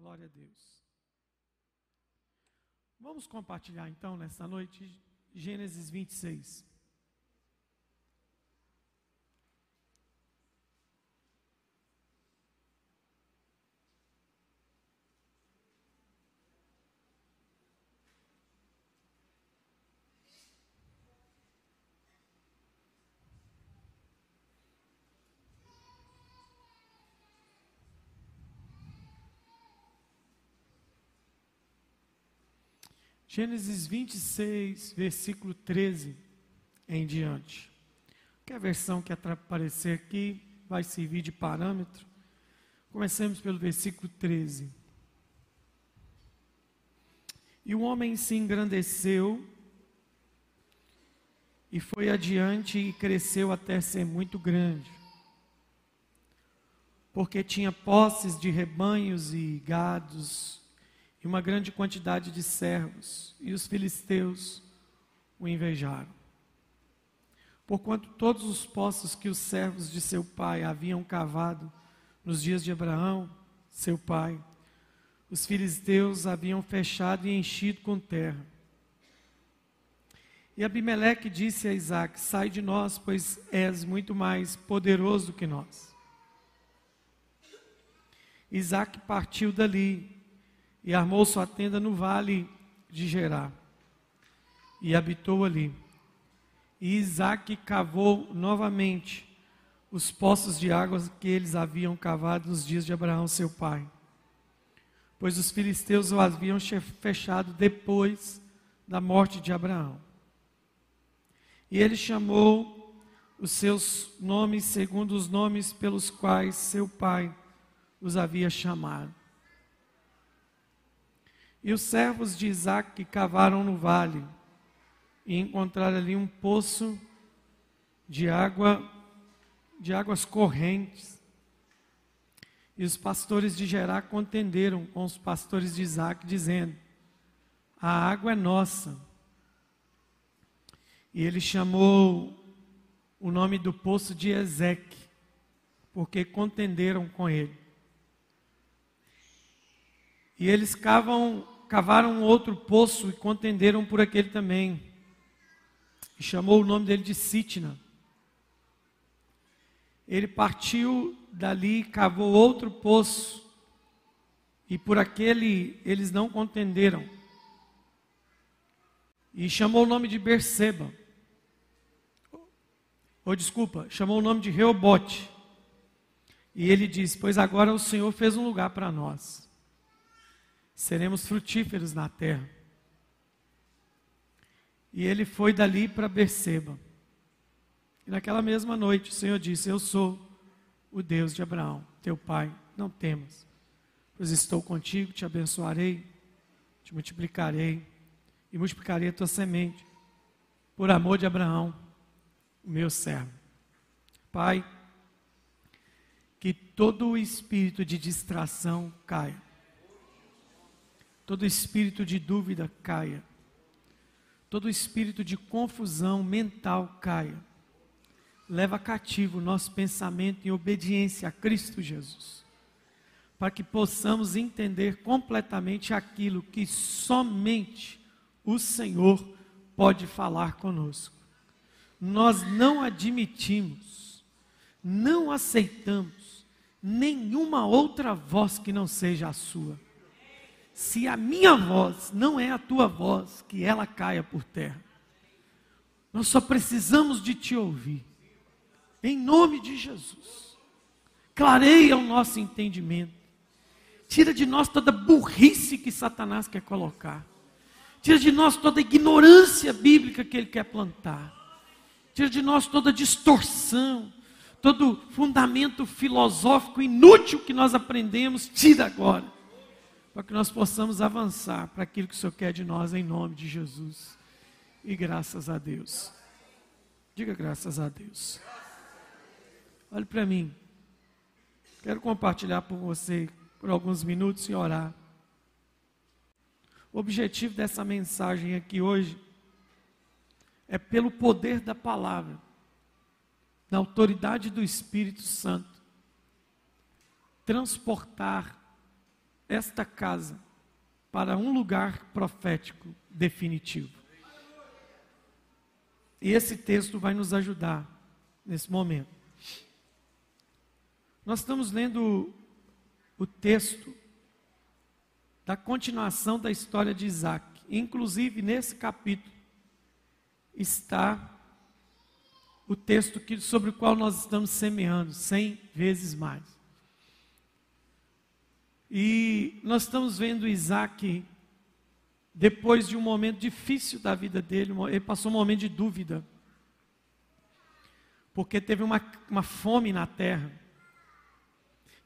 Glória a Deus. Vamos compartilhar então nessa noite Gênesis 26. Gênesis 26, versículo 13 em diante. Que a versão que aparecer aqui vai servir de parâmetro. Comecemos pelo versículo 13. E o homem se engrandeceu e foi adiante e cresceu até ser muito grande, porque tinha posses de rebanhos e gados e uma grande quantidade de servos, e os filisteus o invejaram. Porquanto todos os poços que os servos de seu pai haviam cavado nos dias de Abraão, seu pai, os filisteus haviam fechado e enchido com terra. E Abimeleque disse a Isaac: Sai de nós, pois és muito mais poderoso que nós. Isaac partiu dali e armou sua tenda no vale de Gerá e habitou ali. E Isaac cavou novamente os poços de águas que eles haviam cavado nos dias de Abraão, seu pai. Pois os filisteus o haviam fechado depois da morte de Abraão. E ele chamou os seus nomes segundo os nomes pelos quais seu pai os havia chamado. E os servos de Isaac cavaram no vale e encontraram ali um poço de água, de águas correntes. E os pastores de Gerá contenderam com os pastores de Isaac, dizendo: A água é nossa. E ele chamou o nome do poço de Ezeque, porque contenderam com ele. E eles cavam, cavaram outro poço e contenderam por aquele também. E chamou o nome dele de Sitna. Ele partiu dali, cavou outro poço, e por aquele eles não contenderam. E chamou o nome de Berseba. Ou desculpa, chamou o nome de Reobote. E ele diz: Pois agora o Senhor fez um lugar para nós seremos frutíferos na terra. E ele foi dali para Berseba. E naquela mesma noite o Senhor disse: Eu sou o Deus de Abraão, teu pai, não temas, pois estou contigo, te abençoarei, te multiplicarei e multiplicarei a tua semente, por amor de Abraão, o meu servo. Pai, que todo o espírito de distração caia todo espírito de dúvida caia, todo espírito de confusão mental caia. Leva cativo o nosso pensamento em obediência a Cristo Jesus, para que possamos entender completamente aquilo que somente o Senhor pode falar conosco. Nós não admitimos, não aceitamos nenhuma outra voz que não seja a sua se a minha voz não é a tua voz, que ela caia por terra. Nós só precisamos de te ouvir. Em nome de Jesus. Clareia o nosso entendimento. Tira de nós toda burrice que Satanás quer colocar. Tira de nós toda ignorância bíblica que ele quer plantar. Tira de nós toda distorção, todo fundamento filosófico inútil que nós aprendemos. Tira agora para que nós possamos avançar para aquilo que o Senhor quer de nós, em nome de Jesus. E graças a Deus. Diga graças a Deus. Olhe para mim. Quero compartilhar com você por alguns minutos e orar. O objetivo dessa mensagem aqui hoje é pelo poder da palavra, da autoridade do Espírito Santo, transportar esta casa para um lugar profético definitivo. E esse texto vai nos ajudar nesse momento. Nós estamos lendo o texto da continuação da história de Isaac. Inclusive, nesse capítulo está o texto que, sobre o qual nós estamos semeando, cem vezes mais. E nós estamos vendo Isaac depois de um momento difícil da vida dele, ele passou um momento de dúvida, porque teve uma, uma fome na terra,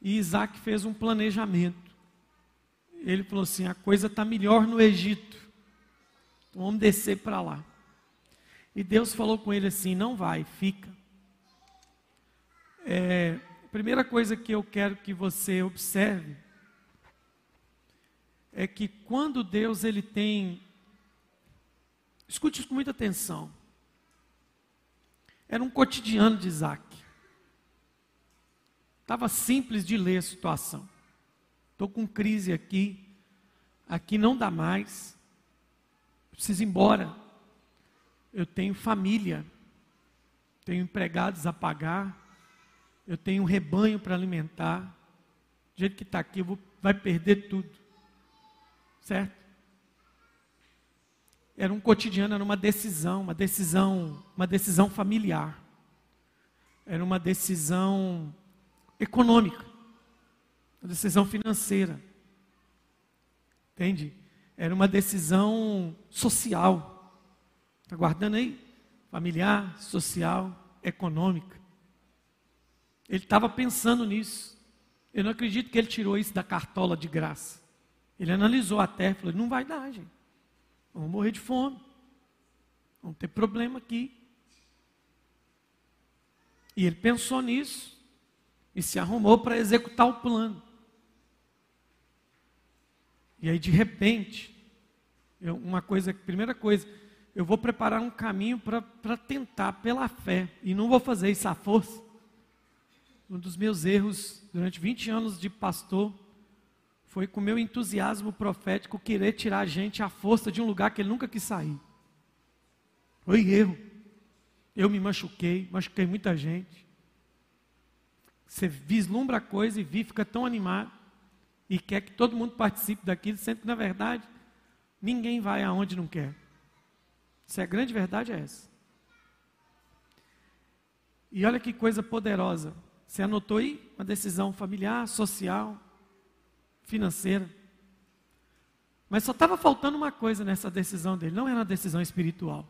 e Isaac fez um planejamento. Ele falou assim: a coisa está melhor no Egito, então vamos descer para lá. E Deus falou com ele assim: não vai, fica. É, a primeira coisa que eu quero que você observe é que quando Deus ele tem escute isso com muita atenção. Era um cotidiano de Isaac. Estava simples de ler a situação. Estou com crise aqui, aqui não dá mais, preciso ir embora. Eu tenho família, tenho empregados a pagar, eu tenho um rebanho para alimentar. Do jeito que está aqui, vou, vai perder tudo certo? Era um cotidiano, era uma decisão, uma decisão, uma decisão familiar. Era uma decisão econômica, uma decisão financeira. Entende? Era uma decisão social. Está guardando aí? Familiar, social, econômica. Ele estava pensando nisso. Eu não acredito que ele tirou isso da cartola de graça. Ele analisou a terra e falou: não vai dar, gente. Vamos morrer de fome. Vamos ter problema aqui. E ele pensou nisso e se arrumou para executar o plano. E aí, de repente, eu, uma coisa, primeira coisa, eu vou preparar um caminho para tentar pela fé, e não vou fazer isso à força. Um dos meus erros durante 20 anos de pastor foi com meu entusiasmo profético querer tirar a gente à força de um lugar que ele nunca quis sair. Foi erro. Eu me machuquei, machuquei muita gente. Você vislumbra a coisa e vi, fica tão animado e quer que todo mundo participe daquilo, sendo que na verdade ninguém vai aonde não quer. Se a grande verdade é essa. E olha que coisa poderosa. Você anotou aí uma decisão familiar, social, financeira. Mas só estava faltando uma coisa nessa decisão dele, não era uma decisão espiritual.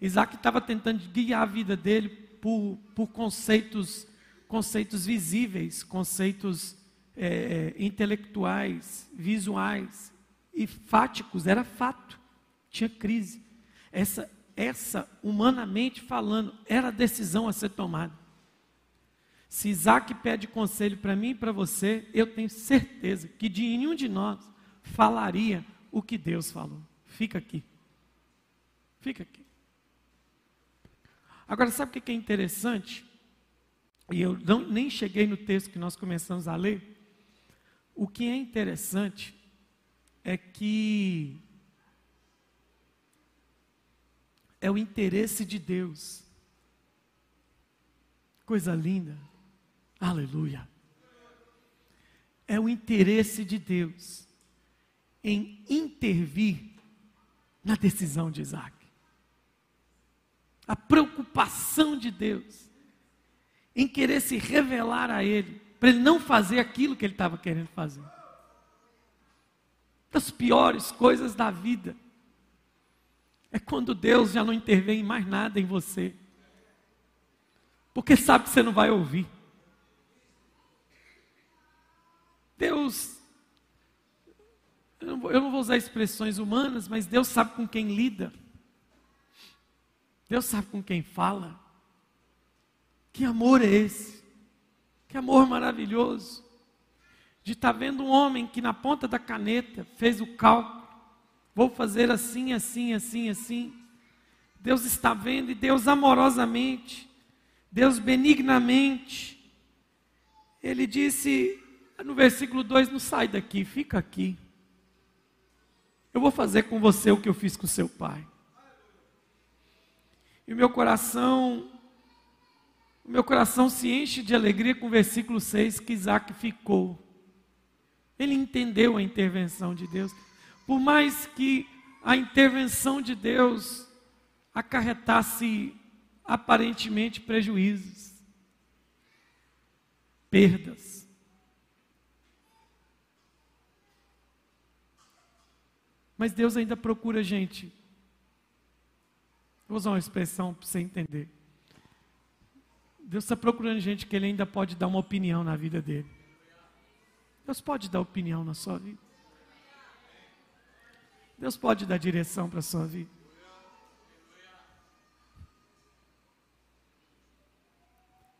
Isaac estava tentando guiar a vida dele por, por conceitos, conceitos visíveis, conceitos é, é intelectuais, visuais e fáticos, era fato, tinha crise. Essa, essa, humanamente falando, era a decisão a ser tomada. Se Isaac pede conselho para mim e para você, eu tenho certeza que de nenhum de nós falaria o que Deus falou. Fica aqui. Fica aqui. Agora, sabe o que é interessante? E eu não, nem cheguei no texto que nós começamos a ler. O que é interessante é que é o interesse de Deus. Coisa linda. Aleluia. É o interesse de Deus em intervir na decisão de Isaac. A preocupação de Deus em querer se revelar a ele, para ele não fazer aquilo que ele estava querendo fazer. Das piores coisas da vida é quando Deus já não intervém mais nada em você, porque sabe que você não vai ouvir. Deus, eu não, vou, eu não vou usar expressões humanas, mas Deus sabe com quem lida. Deus sabe com quem fala. Que amor é esse? Que amor maravilhoso. De estar tá vendo um homem que na ponta da caneta fez o cálculo. Vou fazer assim, assim, assim, assim. Deus está vendo e Deus amorosamente, Deus benignamente, Ele disse: no versículo 2, não sai daqui, fica aqui. Eu vou fazer com você o que eu fiz com seu pai. E o meu coração, o meu coração se enche de alegria com o versículo 6 que Isaac ficou. Ele entendeu a intervenção de Deus. Por mais que a intervenção de Deus acarretasse aparentemente prejuízos, perdas. Mas Deus ainda procura gente. Vou usar uma expressão para você entender. Deus está procurando gente que ele ainda pode dar uma opinião na vida dele. Deus pode dar opinião na sua vida. Deus pode dar direção para a sua vida.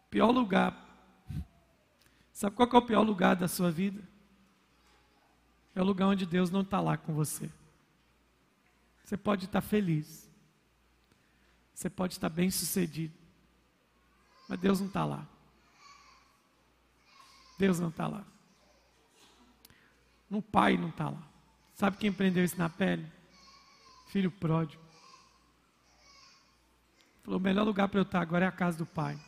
Pior lugar. Sabe qual é o pior lugar da sua vida? É o lugar onde Deus não está lá com você. Você pode estar feliz. Você pode estar bem sucedido. Mas Deus não está lá. Deus não está lá. No pai não está lá. Sabe quem prendeu isso na pele? Filho pródigo. Falou: o melhor lugar para eu estar agora é a casa do pai.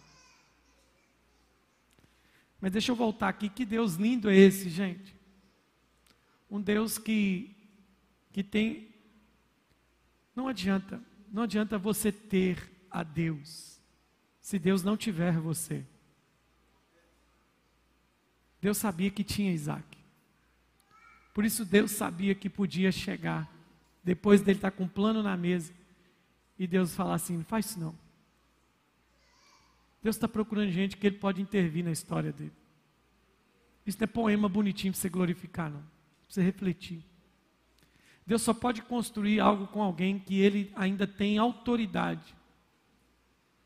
Mas deixa eu voltar aqui. Que Deus lindo é esse, gente? Um Deus que, que tem. Não adianta, não adianta você ter a Deus, se Deus não tiver você. Deus sabia que tinha Isaac. Por isso Deus sabia que podia chegar, depois dele estar com um plano na mesa, e Deus falar assim: não faz isso não. Deus está procurando gente que ele pode intervir na história dele. Isso não é poema bonitinho para você glorificar, não. Para você refletir. Deus só pode construir algo com alguém que ele ainda tem autoridade.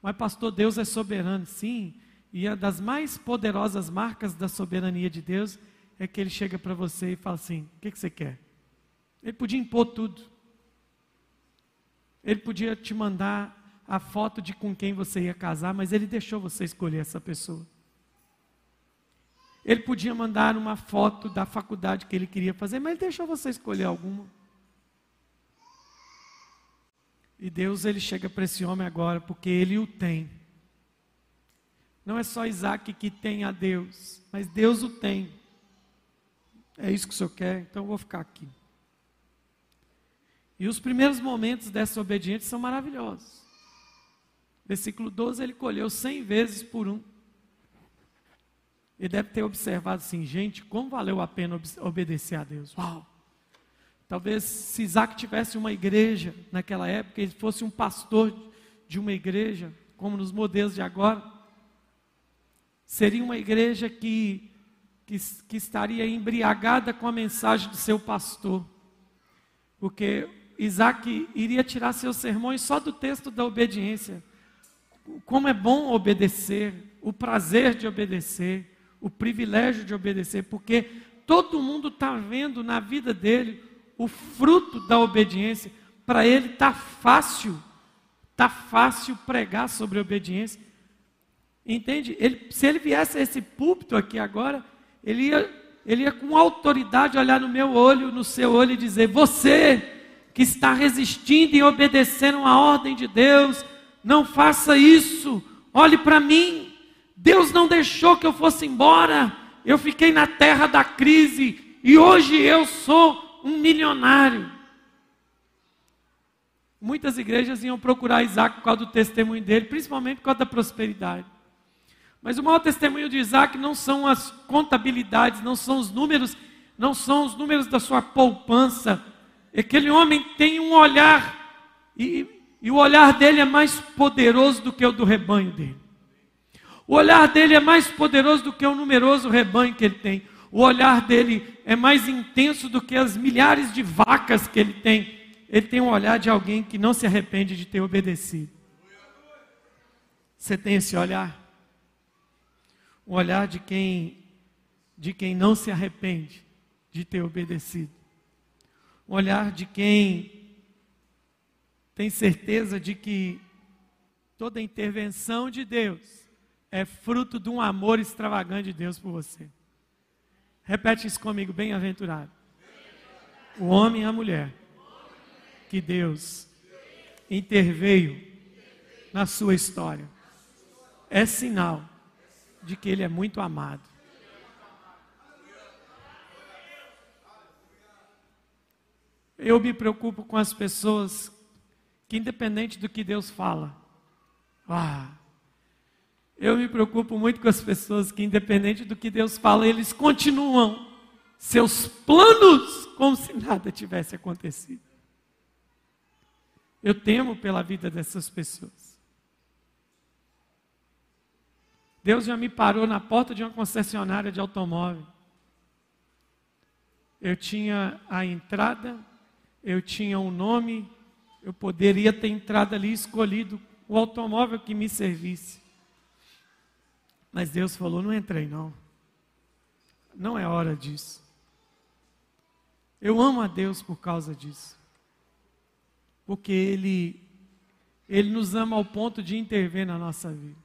Mas, pastor, Deus é soberano, sim. E a das mais poderosas marcas da soberania de Deus é que ele chega para você e fala assim: o que, que você quer? Ele podia impor tudo. Ele podia te mandar a foto de com quem você ia casar, mas ele deixou você escolher essa pessoa. Ele podia mandar uma foto da faculdade que ele queria fazer, mas ele deixou você escolher alguma. E Deus ele chega para esse homem agora porque ele o tem. Não é só Isaac que tem a Deus, mas Deus o tem. É isso que o senhor quer? Então eu vou ficar aqui. E os primeiros momentos dessa obediência são maravilhosos. Versículo 12, ele colheu cem vezes por um. Ele deve ter observado assim, gente, como valeu a pena obedecer a Deus. Uau! Talvez se Isaac tivesse uma igreja naquela época, ele fosse um pastor de uma igreja, como nos modelos de agora, seria uma igreja que que, que estaria embriagada com a mensagem do seu pastor, porque Isaac iria tirar seus sermões só do texto da obediência. Como é bom obedecer, o prazer de obedecer, o privilégio de obedecer, porque todo mundo está vendo na vida dele o fruto da obediência. Para ele está fácil, está fácil pregar sobre obediência. Entende? Ele, se ele viesse a esse púlpito aqui agora, ele ia, ele ia com autoridade olhar no meu olho, no seu olho e dizer: Você que está resistindo e obedecendo a ordem de Deus, não faça isso, olhe para mim. Deus não deixou que eu fosse embora, eu fiquei na terra da crise e hoje eu sou um milionário. Muitas igrejas iam procurar Isaac por causa do testemunho dele, principalmente por causa da prosperidade. Mas o maior testemunho de Isaac não são as contabilidades, não são os números, não são os números da sua poupança. Aquele homem tem um olhar, e, e o olhar dele é mais poderoso do que o do rebanho dele. O olhar dele é mais poderoso do que o numeroso rebanho que ele tem. O olhar dele é mais intenso do que as milhares de vacas que ele tem. Ele tem um olhar de alguém que não se arrepende de ter obedecido. Você tem esse olhar? o olhar de quem de quem não se arrepende de ter obedecido. O olhar de quem tem certeza de que toda intervenção de Deus é fruto de um amor extravagante de Deus por você. Repete isso comigo, bem-aventurado. O homem e a mulher que Deus interveio na sua história. É sinal de que ele é muito amado. Eu me preocupo com as pessoas que, independente do que Deus fala, ah, eu me preocupo muito com as pessoas que, independente do que Deus fala, eles continuam seus planos como se nada tivesse acontecido. Eu temo pela vida dessas pessoas. Deus já me parou na porta de uma concessionária de automóvel. Eu tinha a entrada, eu tinha um nome, eu poderia ter entrado ali e escolhido o automóvel que me servisse. Mas Deus falou: não entrei, não. Não é hora disso. Eu amo a Deus por causa disso. Porque Ele, Ele nos ama ao ponto de intervir na nossa vida.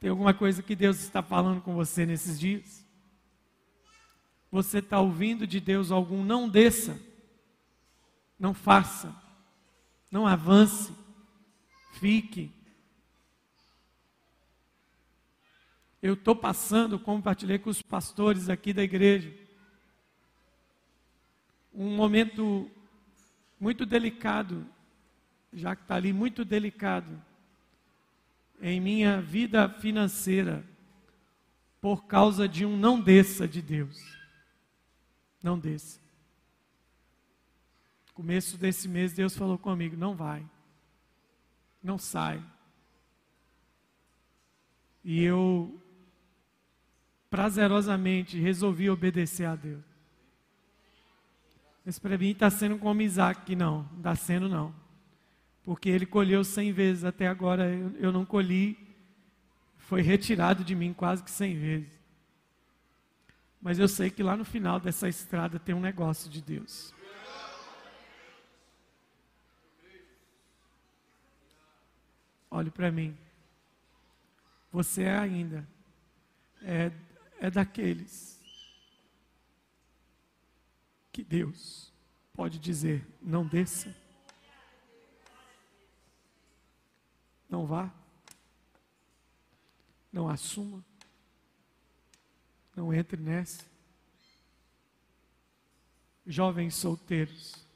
Tem alguma coisa que Deus está falando com você nesses dias? Você está ouvindo de Deus algum? Não desça, não faça, não avance, fique. Eu estou passando, compartilhei com os pastores aqui da igreja, um momento muito delicado, já que está ali, muito delicado em minha vida financeira por causa de um não desça de Deus. Não desça. Começo desse mês, Deus falou comigo: não vai, não sai. E eu prazerosamente resolvi obedecer a Deus. Mas para mim está sendo como Isaac, que não, não está sendo não porque ele colheu cem vezes, até agora eu, eu não colhi, foi retirado de mim quase que cem vezes. Mas eu sei que lá no final dessa estrada tem um negócio de Deus. Olhe para mim. Você ainda é, é daqueles que Deus pode dizer: não desça. Não vá. Não assuma. Não entre nessa. Jovens solteiros.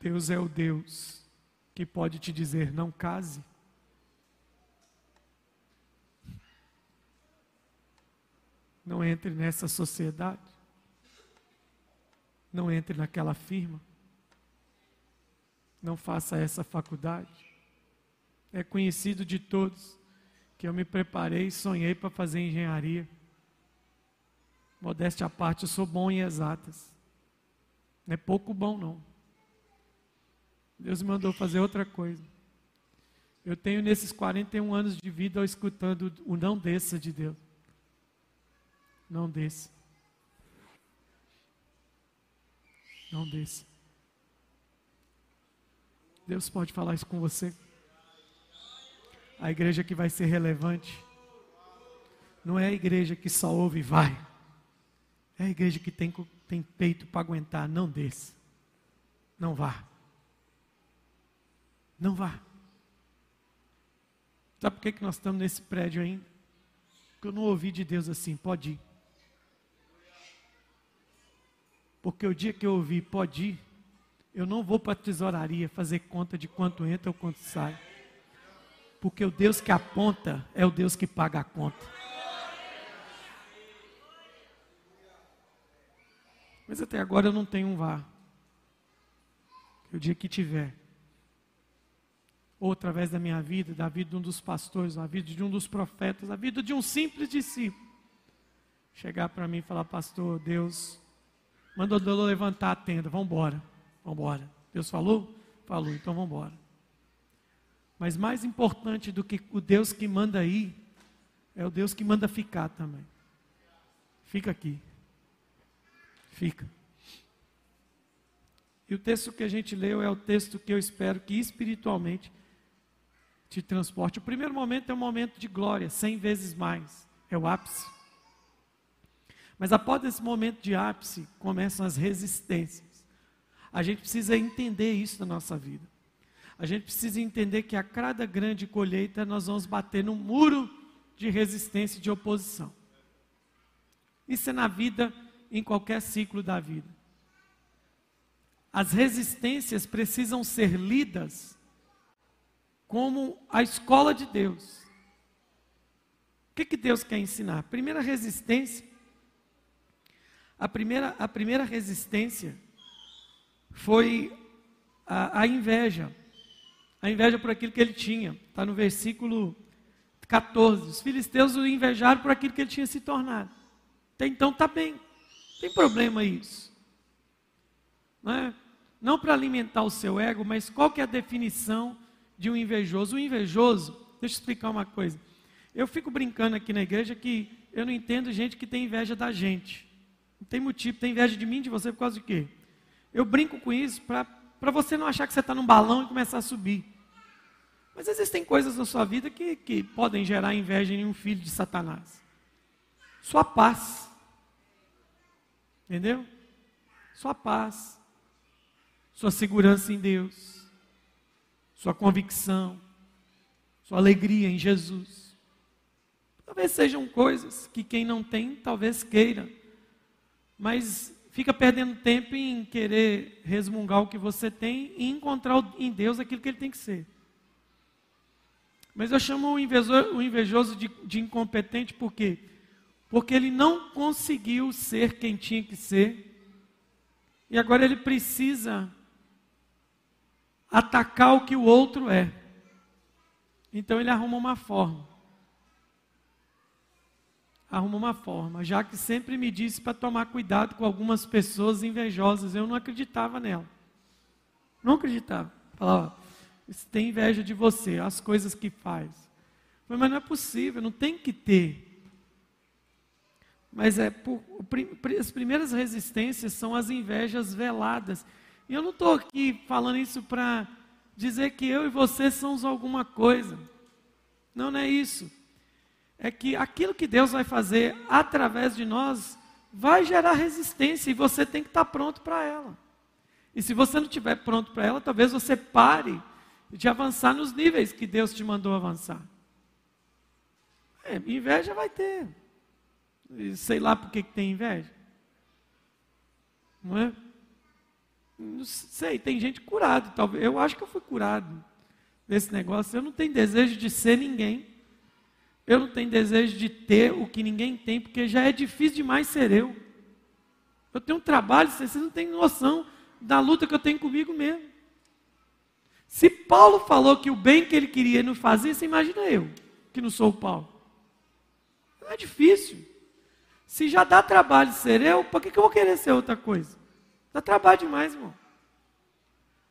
Deus é o Deus que pode te dizer: não case. Não entre nessa sociedade. Não entre naquela firma. Não faça essa faculdade é conhecido de todos que eu me preparei e sonhei para fazer engenharia. Modéstia à parte, eu sou bom em exatas. Não é pouco bom, não. Deus me mandou fazer outra coisa. Eu tenho nesses 41 anos de vida escutando o não desça de Deus. Não desça. Não desça. Deus pode falar isso com você a igreja que vai ser relevante não é a igreja que só ouve e vai. É a igreja que tem, tem peito para aguentar. Não desça. Não vá. Não vá. Sabe por que, que nós estamos nesse prédio ainda? Porque eu não ouvi de Deus assim, pode ir. Porque o dia que eu ouvi, pode ir, eu não vou para a tesouraria fazer conta de quanto entra ou quanto sai. Porque o Deus que aponta é o Deus que paga a conta. Mas até agora eu não tenho um vá. O dia que tiver, ou através da minha vida, da vida de um dos pastores, da vida de um dos profetas, da vida de um simples discípulo, chegar para mim e falar, pastor, Deus mandou eu levantar a tenda, vamos embora, vamos embora. Deus falou? Falou, então vamos embora. Mas mais importante do que o Deus que manda ir, é o Deus que manda ficar também. Fica aqui. Fica. E o texto que a gente leu é o texto que eu espero que espiritualmente te transporte. O primeiro momento é um momento de glória, cem vezes mais. é o ápice. Mas após esse momento de ápice, começam as resistências. A gente precisa entender isso na nossa vida. A gente precisa entender que a cada grande colheita nós vamos bater num muro de resistência e de oposição. Isso é na vida, em qualquer ciclo da vida. As resistências precisam ser lidas como a escola de Deus. O que, que Deus quer ensinar? Primeira resistência. A primeira, a primeira resistência foi a, a inveja. A inveja por aquilo que ele tinha. Está no versículo 14. Os filisteus o invejaram por aquilo que ele tinha se tornado. Até então está bem. Não tem problema isso. Não é? não para alimentar o seu ego, mas qual que é a definição de um invejoso? O invejoso, deixa eu explicar uma coisa. Eu fico brincando aqui na igreja que eu não entendo gente que tem inveja da gente. Tem motivo, tem inveja de mim, de você, por causa de quê? Eu brinco com isso para você não achar que você está num balão e começar a subir. Mas existem coisas na sua vida que, que podem gerar inveja em um filho de Satanás. Sua paz. Entendeu? Sua paz sua segurança em Deus, sua convicção, sua alegria em Jesus. Talvez sejam coisas que quem não tem, talvez queira, mas fica perdendo tempo em querer resmungar o que você tem e encontrar em Deus aquilo que ele tem que ser. Mas eu chamo o invejoso, o invejoso de, de incompetente por quê? Porque ele não conseguiu ser quem tinha que ser, e agora ele precisa atacar o que o outro é. Então ele arruma uma forma. Arruma uma forma, já que sempre me disse para tomar cuidado com algumas pessoas invejosas, eu não acreditava nela. Não acreditava. Falava, tem inveja de você, as coisas que faz. Mas não é possível, não tem que ter. Mas é por, as primeiras resistências são as invejas veladas e eu não estou aqui falando isso para dizer que eu e você somos alguma coisa. Não, não é isso. É que aquilo que Deus vai fazer através de nós vai gerar resistência e você tem que estar pronto para ela. E se você não estiver pronto para ela, talvez você pare de avançar nos níveis que Deus te mandou avançar. É, inveja vai ter. Sei lá por que, tem inveja. Não é? Não sei, tem gente curada, talvez. Eu acho que eu fui curado desse negócio. Eu não tenho desejo de ser ninguém. Eu não tenho desejo de ter o que ninguém tem, porque já é difícil demais ser eu. Eu tenho um trabalho, vocês não têm noção da luta que eu tenho comigo mesmo. Se Paulo falou que o bem que ele queria não fazia, você imagina eu, que não sou o Paulo. Não é difícil. Se já dá trabalho ser eu, por que, que eu vou querer ser outra coisa? Dá trabalho demais, irmão.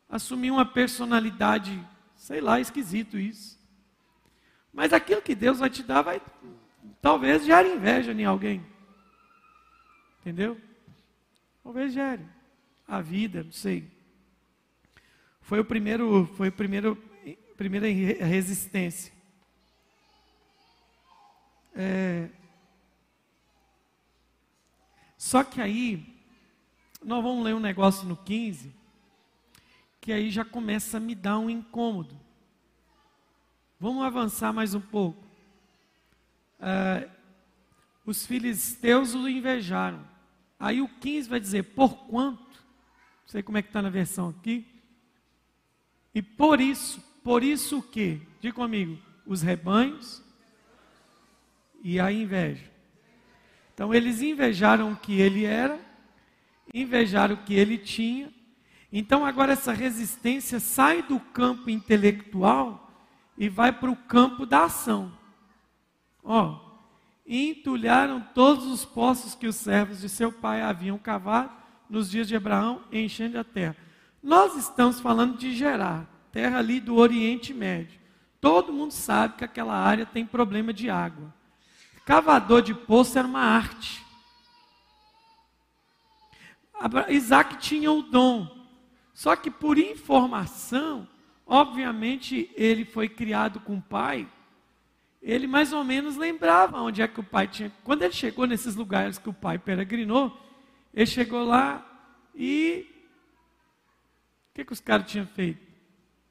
Assumir uma personalidade, sei lá, esquisito isso. Mas aquilo que Deus vai te dar vai talvez gere inveja em alguém. Entendeu? Talvez gere. A vida, não sei. Foi o primeiro, foi o primeiro, primeira resistência. É... Só que aí nós vamos ler um negócio no 15, que aí já começa a me dar um incômodo. Vamos avançar mais um pouco. Uh, os filisteus o invejaram. Aí o 15 vai dizer, por quanto? Não sei como é que está na versão aqui. E por isso, por isso o que? Diga comigo, os rebanhos e a inveja. Então eles invejaram o que ele era invejar o que ele tinha. Então agora essa resistência sai do campo intelectual e vai para o campo da ação. Ó, entulharam todos os poços que os servos de seu pai haviam cavado nos dias de Abraão, enchendo a terra. Nós estamos falando de Gerar, terra ali do Oriente Médio. Todo mundo sabe que aquela área tem problema de água. Cavador de poço era uma arte. Isaac tinha o dom. Só que por informação, obviamente ele foi criado com o pai, ele mais ou menos lembrava onde é que o pai tinha. Quando ele chegou nesses lugares que o pai peregrinou, ele chegou lá e. O que, que os caras tinham feito?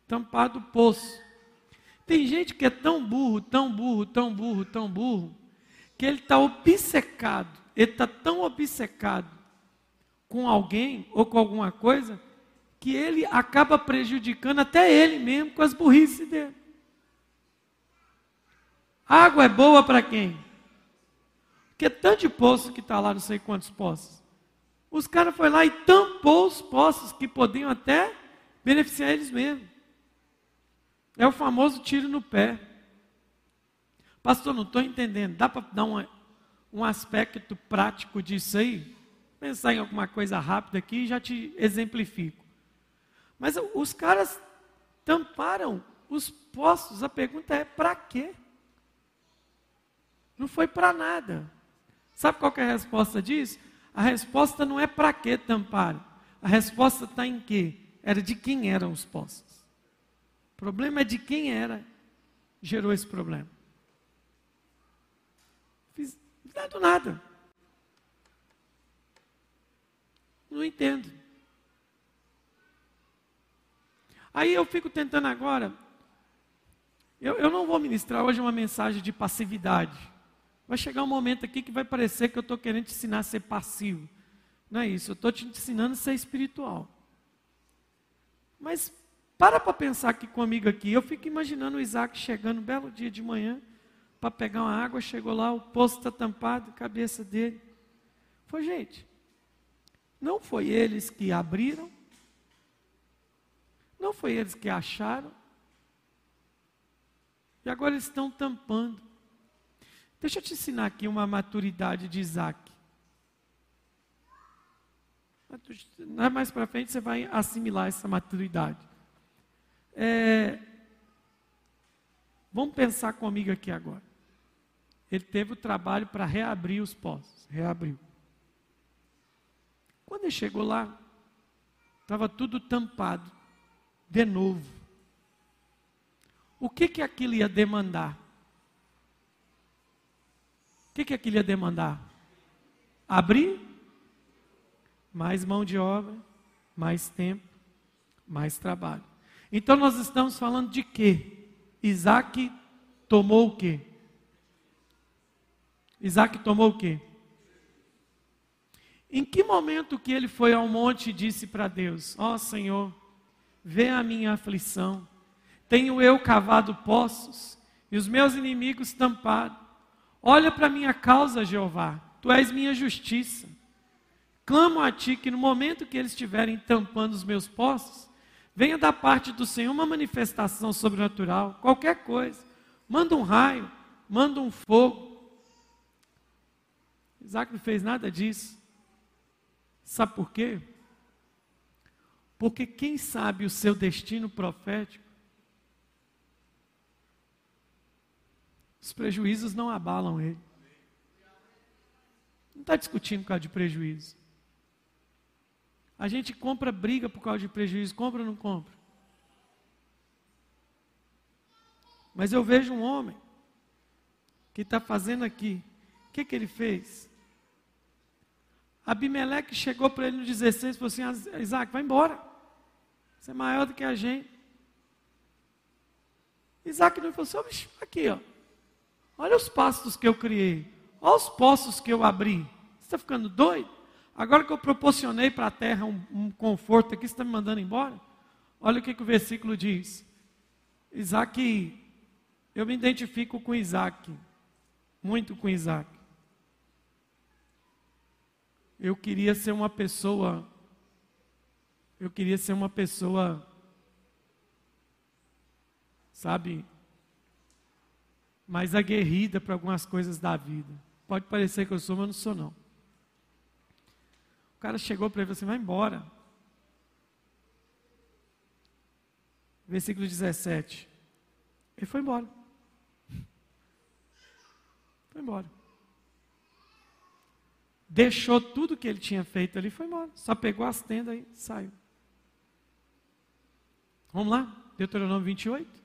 Tampado o poço. Tem gente que é tão burro, tão burro, tão burro, tão burro, que ele está obcecado, ele está tão obcecado com alguém ou com alguma coisa, que ele acaba prejudicando até ele mesmo com as burrices dele. Água é boa para quem? Porque tanto de poço que está lá, não sei quantos poços. Os caras foram lá e tampou os poços que podiam até beneficiar eles mesmos. É o famoso tiro no pé. Pastor, não estou entendendo. Dá para dar um aspecto prático disso aí? Pensar em alguma coisa rápida aqui e já te exemplifico. Mas os caras tamparam os poços. A pergunta é: para quê? Não foi para nada. Sabe qual é a resposta disso? A resposta não é para que tamparam. A resposta está em quê? Era de quem eram os poços. O problema é de quem era, gerou esse problema. Fiz, não do nada. Não entendo. Aí eu fico tentando agora. Eu, eu não vou ministrar hoje uma mensagem de passividade. Vai chegar um momento aqui que vai parecer que eu estou querendo te ensinar a ser passivo. Não é isso, eu estou te ensinando a ser espiritual. Mas para para pensar aqui comigo aqui. Eu fico imaginando o Isaac chegando um belo dia de manhã para pegar uma água, chegou lá, o poço está tampado, cabeça dele. Foi gente. Não foi eles que abriram, não foi eles que acharam, e agora eles estão tampando. Deixa eu te ensinar aqui uma maturidade de Isaac. Mais para frente você vai assimilar essa maturidade. É, vamos pensar comigo aqui agora. Ele teve o trabalho para reabrir os poços. Reabriu. Quando ele chegou lá, estava tudo tampado. De novo. O que, que aquilo ia demandar? O que, que aquilo ia demandar? Abrir mais mão de obra, mais tempo, mais trabalho. Então nós estamos falando de quê? Isaac tomou o quê? Isaac tomou o quê? Em que momento que ele foi ao monte e disse para Deus: Ó oh, Senhor, vê a minha aflição, tenho eu cavado poços e os meus inimigos tampados. Olha para minha causa, Jeová, tu és minha justiça. Clamo a ti que no momento que eles estiverem tampando os meus poços, venha da parte do Senhor uma manifestação sobrenatural, qualquer coisa. Manda um raio, manda um fogo. Isaac não fez nada disso. Sabe por quê? Porque quem sabe o seu destino profético Os prejuízos não abalam ele. Não está discutindo por causa de prejuízo. A gente compra briga por causa de prejuízo, compra ou não compra? Mas eu vejo um homem que está fazendo aqui. O que, que ele fez? Abimeleque chegou para ele no 16 e falou assim: Isaac, vai embora. Você é maior do que a gente. Isaac não falou assim: aqui, ó. Olha os pastos que eu criei. Olha os poços que eu abri. Você está ficando doido? Agora que eu proporcionei para a terra um, um, conforto aqui, você está me mandando embora? Olha o que, que o versículo diz. Isaac, eu me identifico com Isaac. Muito com Isaac. Eu queria ser uma pessoa. Eu queria ser uma pessoa. Sabe? mais aguerrida para algumas coisas da vida. Pode parecer que eu sou, mas não sou não. O cara chegou para ele e falou assim, vai embora. Versículo 17. Ele foi embora. Foi embora. Deixou tudo que ele tinha feito ali e foi embora. Só pegou as tendas e saiu. Vamos lá? Deuteronômio 28.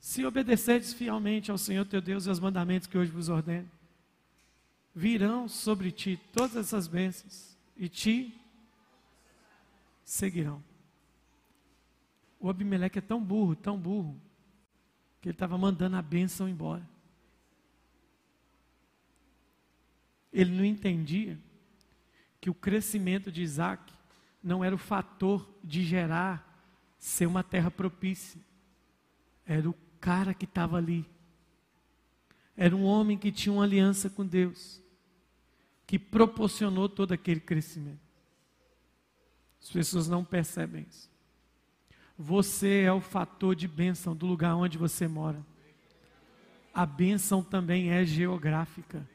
Se obedecerdes fielmente ao Senhor teu Deus e aos mandamentos que hoje vos ordeno, virão sobre ti todas essas bênçãos e te seguirão. O Abimeleque é tão burro, tão burro, que ele estava mandando a bênção embora. Ele não entendia que o crescimento de Isaac não era o fator de gerar ser uma terra propícia. Era o cara que estava ali. Era um homem que tinha uma aliança com Deus, que proporcionou todo aquele crescimento. As pessoas não percebem isso. Você é o fator de bênção do lugar onde você mora. A bênção também é geográfica.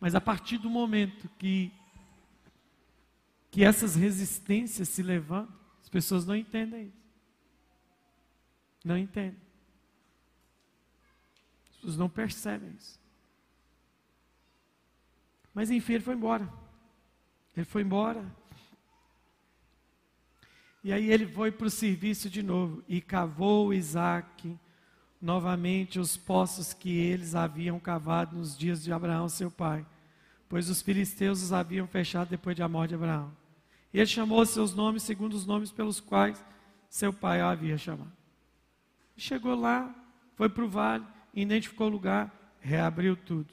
Mas a partir do momento que que essas resistências se levantam, as pessoas não entendem isso. Não entendem. As pessoas não percebem isso. Mas enfim, ele foi embora. Ele foi embora. E aí ele foi para o serviço de novo e cavou Isaac novamente os poços que eles haviam cavado nos dias de Abraão, seu pai, pois os filisteus os haviam fechado depois da morte de Abraão. E ele chamou seus nomes segundo os nomes pelos quais seu pai havia chamado. Chegou lá, foi para o vale, identificou o lugar, reabriu tudo.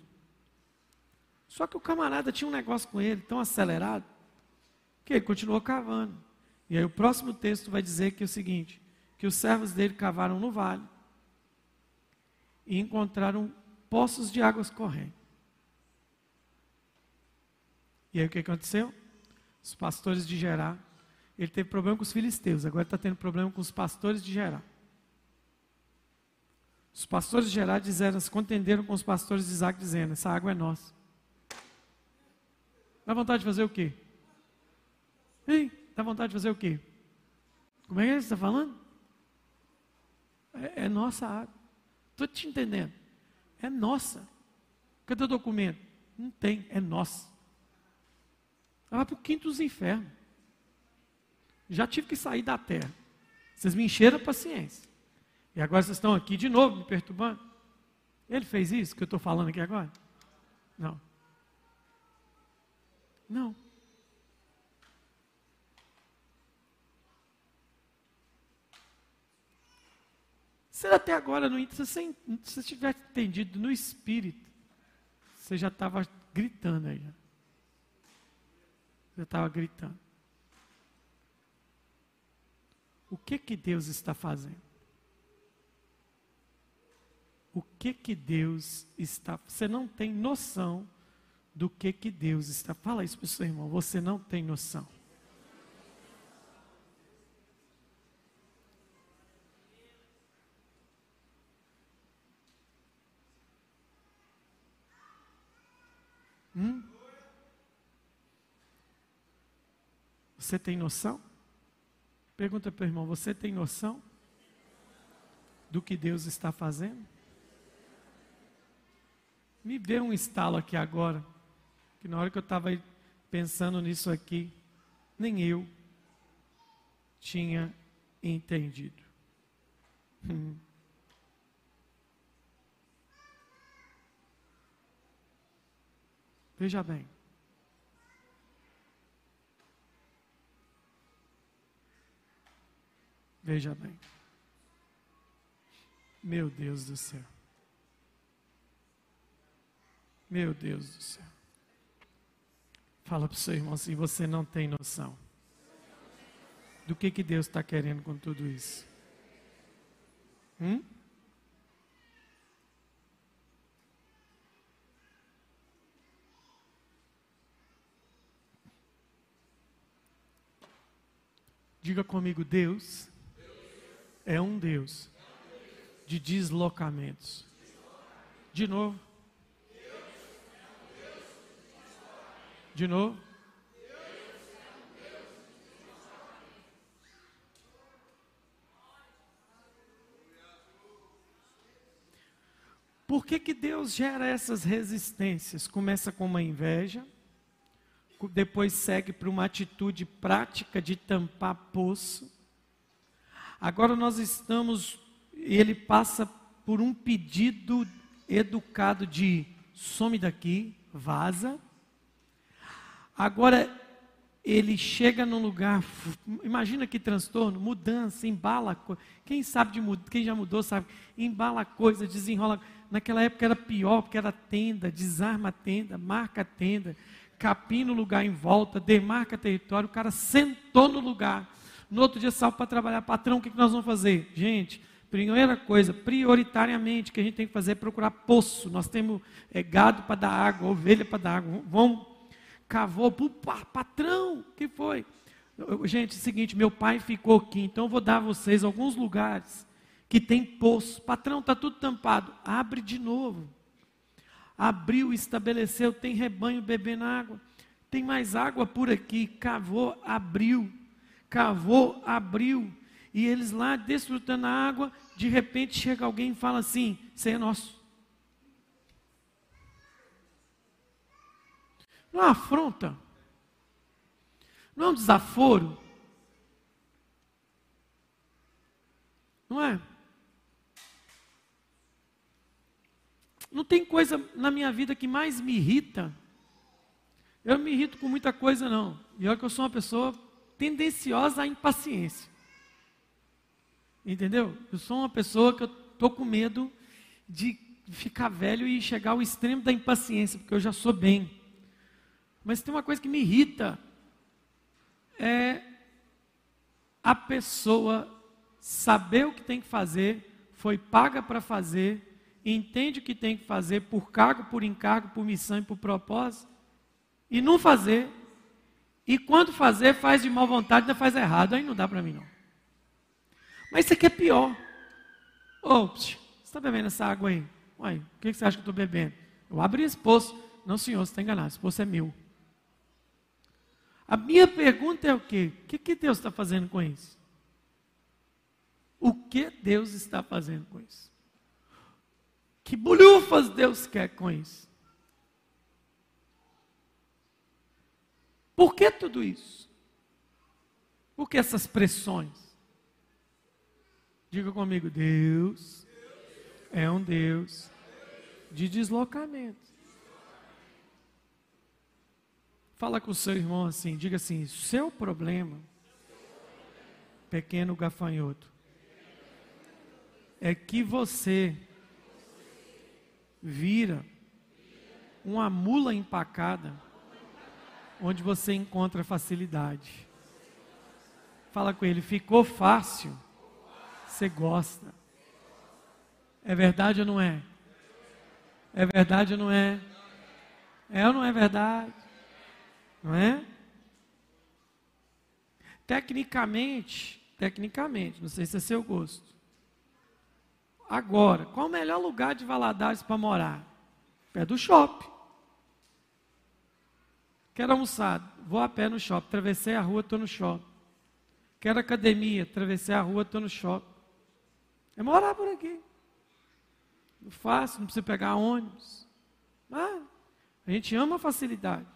Só que o camarada tinha um negócio com ele tão acelerado que ele continuou cavando. E aí o próximo texto vai dizer que é o seguinte: que os servos dele cavaram no vale e encontraram poços de águas correndo. E aí o que aconteceu? Os pastores de Gerar. Ele teve problema com os filisteus, agora está tendo problema com os pastores de Gerar. Os pastores de Gerar disseram, se contenderam com os pastores de Isaac, dizendo: Essa água é nossa. Dá vontade de fazer o quê? Ei, dá vontade de fazer o quê? Como é que você está falando? É, é nossa água. Estou te entendendo. É nossa. Cadê o documento? Não tem, é nossa. Ela vai para o quinto dos infernos. Já tive que sair da terra. Vocês me encheram a paciência. E agora vocês estão aqui de novo me perturbando. Ele fez isso que eu estou falando aqui agora? Não. Não. Se até agora, no, se você, se você tivesse entendido no espírito, você já estava gritando aí. Eu estava gritando. O que que Deus está fazendo? O que que Deus está? Você não tem noção do que que Deus está. Fala isso para o seu irmão. Você não tem noção. Hum? Você tem noção? Pergunta para o irmão: você tem noção do que Deus está fazendo? Me deu um estalo aqui agora, que na hora que eu estava pensando nisso aqui, nem eu tinha entendido. Hum. Veja bem. Veja bem. Meu Deus do céu. Meu Deus do céu. Fala para o seu irmão assim: você não tem noção do que, que Deus está querendo com tudo isso. Hum? Diga comigo, Deus é um Deus de deslocamentos. De novo. De novo. Por que, que Deus gera essas resistências? Começa com uma inveja, depois segue para uma atitude prática de tampar poço, Agora nós estamos ele passa por um pedido educado de some daqui, vaza. Agora ele chega num lugar, imagina que transtorno, mudança, embala, quem sabe de quem já mudou sabe, embala a coisa, desenrola. Naquela época era pior, porque era tenda, desarma a tenda, marca a tenda, capina o lugar em volta, demarca território, o cara sentou no lugar. No outro dia saiu para trabalhar, patrão, o que nós vamos fazer? Gente, primeira coisa, prioritariamente, que a gente tem que fazer é procurar poço. Nós temos é, gado para dar água, ovelha para dar água. Vamos cavou, patrão, que foi? Gente, é o seguinte, meu pai ficou aqui, então eu vou dar a vocês alguns lugares que tem poço. Patrão, está tudo tampado. Abre de novo. Abriu, estabeleceu, tem rebanho bebendo água. Tem mais água por aqui. Cavou, abriu. Cavou, abriu. E eles lá desfrutando a água, de repente chega alguém e fala assim: Isso é nosso. Não é uma afronta? Não é um desaforo? Não é? Não tem coisa na minha vida que mais me irrita. Eu me irrito com muita coisa, não. E olha que eu sou uma pessoa tendenciosa à impaciência. Entendeu? Eu sou uma pessoa que eu estou com medo de ficar velho e chegar ao extremo da impaciência, porque eu já sou bem. Mas tem uma coisa que me irrita. É a pessoa saber o que tem que fazer, foi paga para fazer, entende o que tem que fazer por cargo, por encargo, por missão e por propósito, e não fazer. E quando fazer, faz de má vontade, ainda faz errado. Aí não dá para mim, não. Mas isso aqui é pior. Ô, você está bebendo essa água aí? Uai, o que você acha que eu estou bebendo? Eu abri esse poço. Não, senhor, você está enganado. Esse poço é meu. A minha pergunta é o quê? O que, que Deus está fazendo com isso? O que Deus está fazendo com isso? Que bolhufas Deus quer com isso? Por que tudo isso? Por que essas pressões? Diga comigo, Deus é um Deus de deslocamento. Fala com o seu irmão assim, diga assim: seu problema, pequeno gafanhoto, é que você vira uma mula empacada onde você encontra facilidade. Fala com ele, ficou fácil, você gosta. É verdade ou não é? É verdade ou não é? É ou não é verdade? Não é? Tecnicamente, tecnicamente, não sei se é seu gosto. Agora, qual o melhor lugar de Valadares para morar? Pé do shopping. Quero almoçar, vou a pé no shopping. Atravessei a rua, estou no shopping. Quero academia, atravessei a rua, estou no shopping. É morar por aqui. Fácil, não precisa pegar ônibus. Ah, a gente ama a facilidade.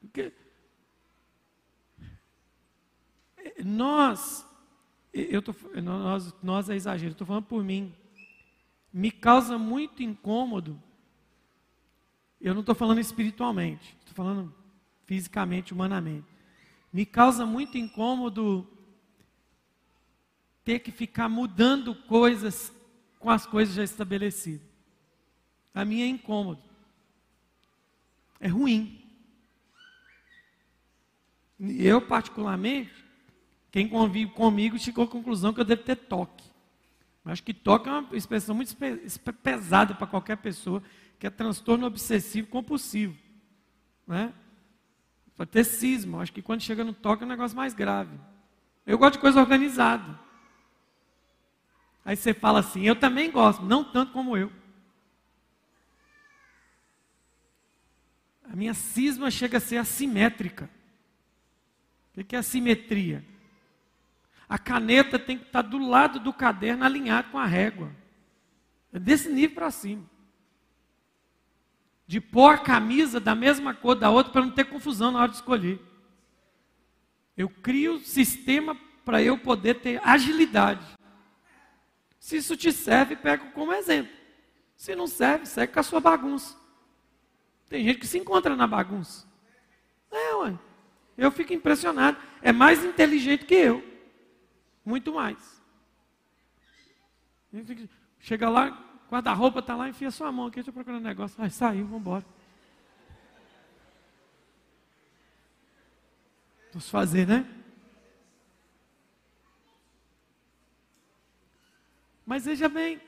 Porque nós, eu tô, nós, nós é exagero, estou falando por mim. Me causa muito incômodo. Eu não estou falando espiritualmente, estou falando fisicamente, humanamente. Me causa muito incômodo ter que ficar mudando coisas com as coisas já estabelecidas. A mim é incômodo. É ruim. Eu, particularmente, quem convive comigo chegou à conclusão que eu devo ter toque. Acho que toque é uma expressão muito pesada para qualquer pessoa, que é transtorno obsessivo compulsivo. Né? Pode ter cisma. Acho que quando chega no toque é um negócio mais grave. Eu gosto de coisa organizada. Aí você fala assim, eu também gosto, não tanto como eu. A minha cisma chega a ser assimétrica. O que é a simetria? A caneta tem que estar do lado do caderno alinhado com a régua. É desse nível para cima. De pôr a camisa da mesma cor da outra para não ter confusão na hora de escolher. Eu crio sistema para eu poder ter agilidade. Se isso te serve, pega como exemplo. Se não serve, segue com a sua bagunça. Tem gente que se encontra na bagunça. É, ué. Eu fico impressionado. É mais inteligente que eu. Muito mais. Chega lá, guarda-roupa está lá, enfia sua mão aqui, estou procurando um negócio. Ai, saiu, vamos embora. Vamos fazer, né? Mas veja bem,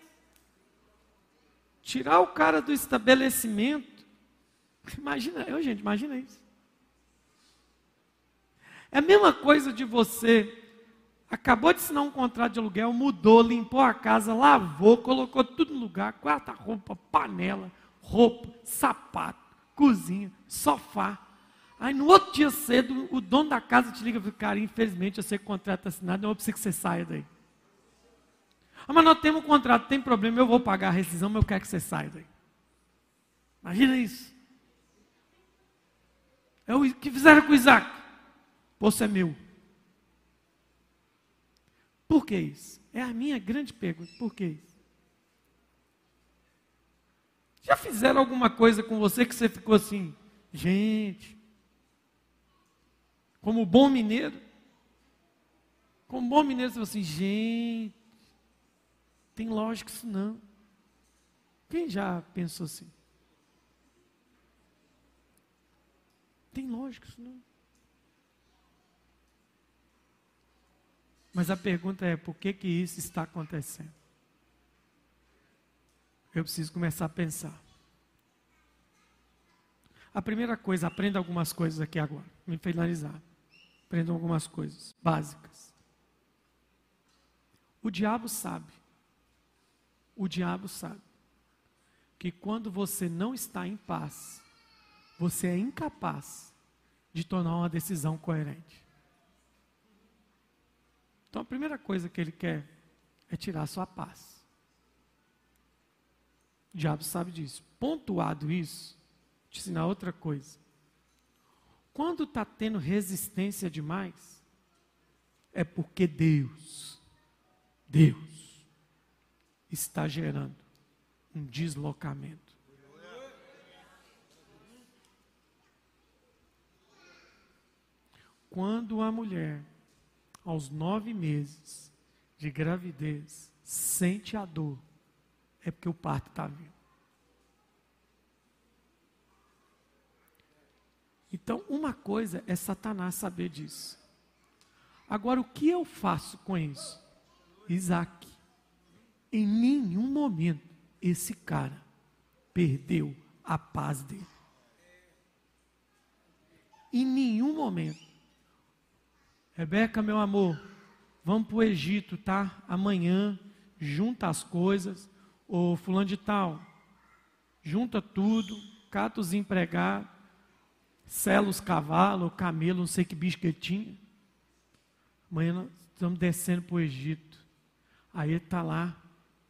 tirar o cara do estabelecimento, imagina, eu gente, imagina isso. É a mesma coisa de você acabou de assinar um contrato de aluguel, mudou, limpou a casa, lavou, colocou tudo no lugar, quarta-roupa, panela, roupa, sapato, cozinha, sofá. Aí no outro dia cedo, o dono da casa te liga e fala, cara, infelizmente eu sei que o contrato está assinado, não preciso que você saia daí. Ah, mas nós temos um contrato, tem problema, eu vou pagar a rescisão, mas eu quero que você saia daí. Imagina isso. É o que fizeram com o Isaac. Poço é meu. Por que isso? É a minha grande pergunta. Por que isso? Já fizeram alguma coisa com você que você ficou assim, gente, como bom mineiro? Como bom mineiro, você falou assim, gente, tem lógica isso não. Quem já pensou assim? Tem lógica isso não. Mas a pergunta é: por que, que isso está acontecendo? Eu preciso começar a pensar. A primeira coisa, aprenda algumas coisas aqui agora, me finalizar. Aprenda algumas coisas básicas. O diabo sabe, o diabo sabe, que quando você não está em paz, você é incapaz de tomar uma decisão coerente. Então a primeira coisa que ele quer é tirar sua paz. O diabo sabe disso. Pontuado isso, te ensinar outra coisa. Quando está tendo resistência demais, é porque Deus, Deus, está gerando um deslocamento. Quando a mulher aos nove meses de gravidez, sente a dor, é porque o parto está vindo. Então, uma coisa é Satanás saber disso. Agora, o que eu faço com isso? Isaac, em nenhum momento esse cara perdeu a paz dele. Em nenhum momento. Rebeca, meu amor, vamos para o Egito, tá? Amanhã, junta as coisas. Ô fulano de tal, junta tudo, cata os empregados, sela os cavalos, camelo, não sei que bicho que tinha. Amanhã nós estamos descendo para o Egito. Aí está lá,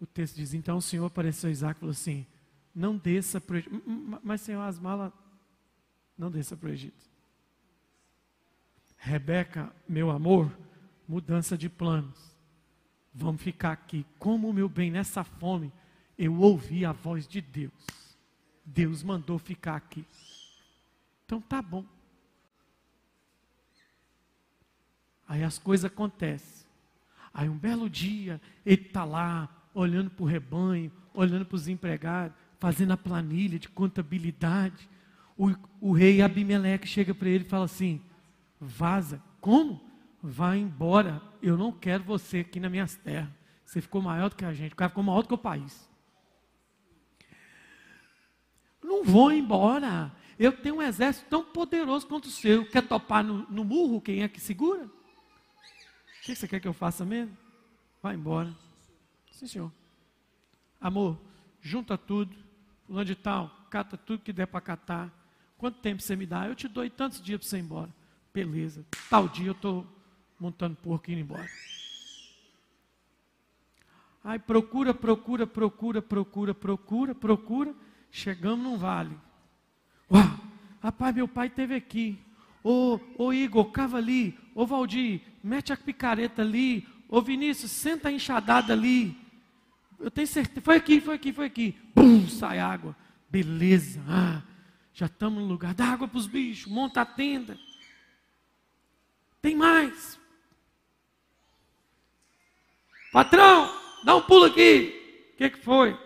o texto diz, então o Senhor apareceu a Isaac e falou assim, não desça para o Egito. Mas Senhor, as malas, não desça para o Egito. Rebeca, meu amor, mudança de planos. Vamos ficar aqui. Como, meu bem, nessa fome, eu ouvi a voz de Deus. Deus mandou ficar aqui. Então tá bom. Aí as coisas acontecem. Aí um belo dia, ele está lá, olhando para o rebanho, olhando para os empregados, fazendo a planilha de contabilidade. O, o rei Abimeleque chega para ele e fala assim: Vaza. Como? Vá embora. Eu não quero você aqui nas minhas terras. Você ficou maior do que a gente. O cara ficou maior do que o país. Não vou embora. Eu tenho um exército tão poderoso quanto o seu. Quer topar no, no murro? Quem é que segura? O que você quer que eu faça mesmo? Vai embora. Sim, senhor. Amor, junta tudo. Onde tal? Cata tudo que der para catar. Quanto tempo você me dá? Eu te dou tantos dias para você ir embora. Beleza. Tal dia eu estou montando porco e indo embora. Aí procura, procura, procura, procura, procura, procura. Chegamos num vale. Uau! Rapaz, meu pai esteve aqui. Ô, ô Igor, cava ali. Ô Valdir, mete a picareta ali. Ô Vinícius, senta a enxadada ali. Eu tenho certeza. Foi aqui, foi aqui, foi aqui. Bum, sai água. Beleza. Ah, já estamos no lugar. Dá água para os bichos. Monta a tenda. Tem mais. Patrão, dá um pulo aqui. O que, que foi?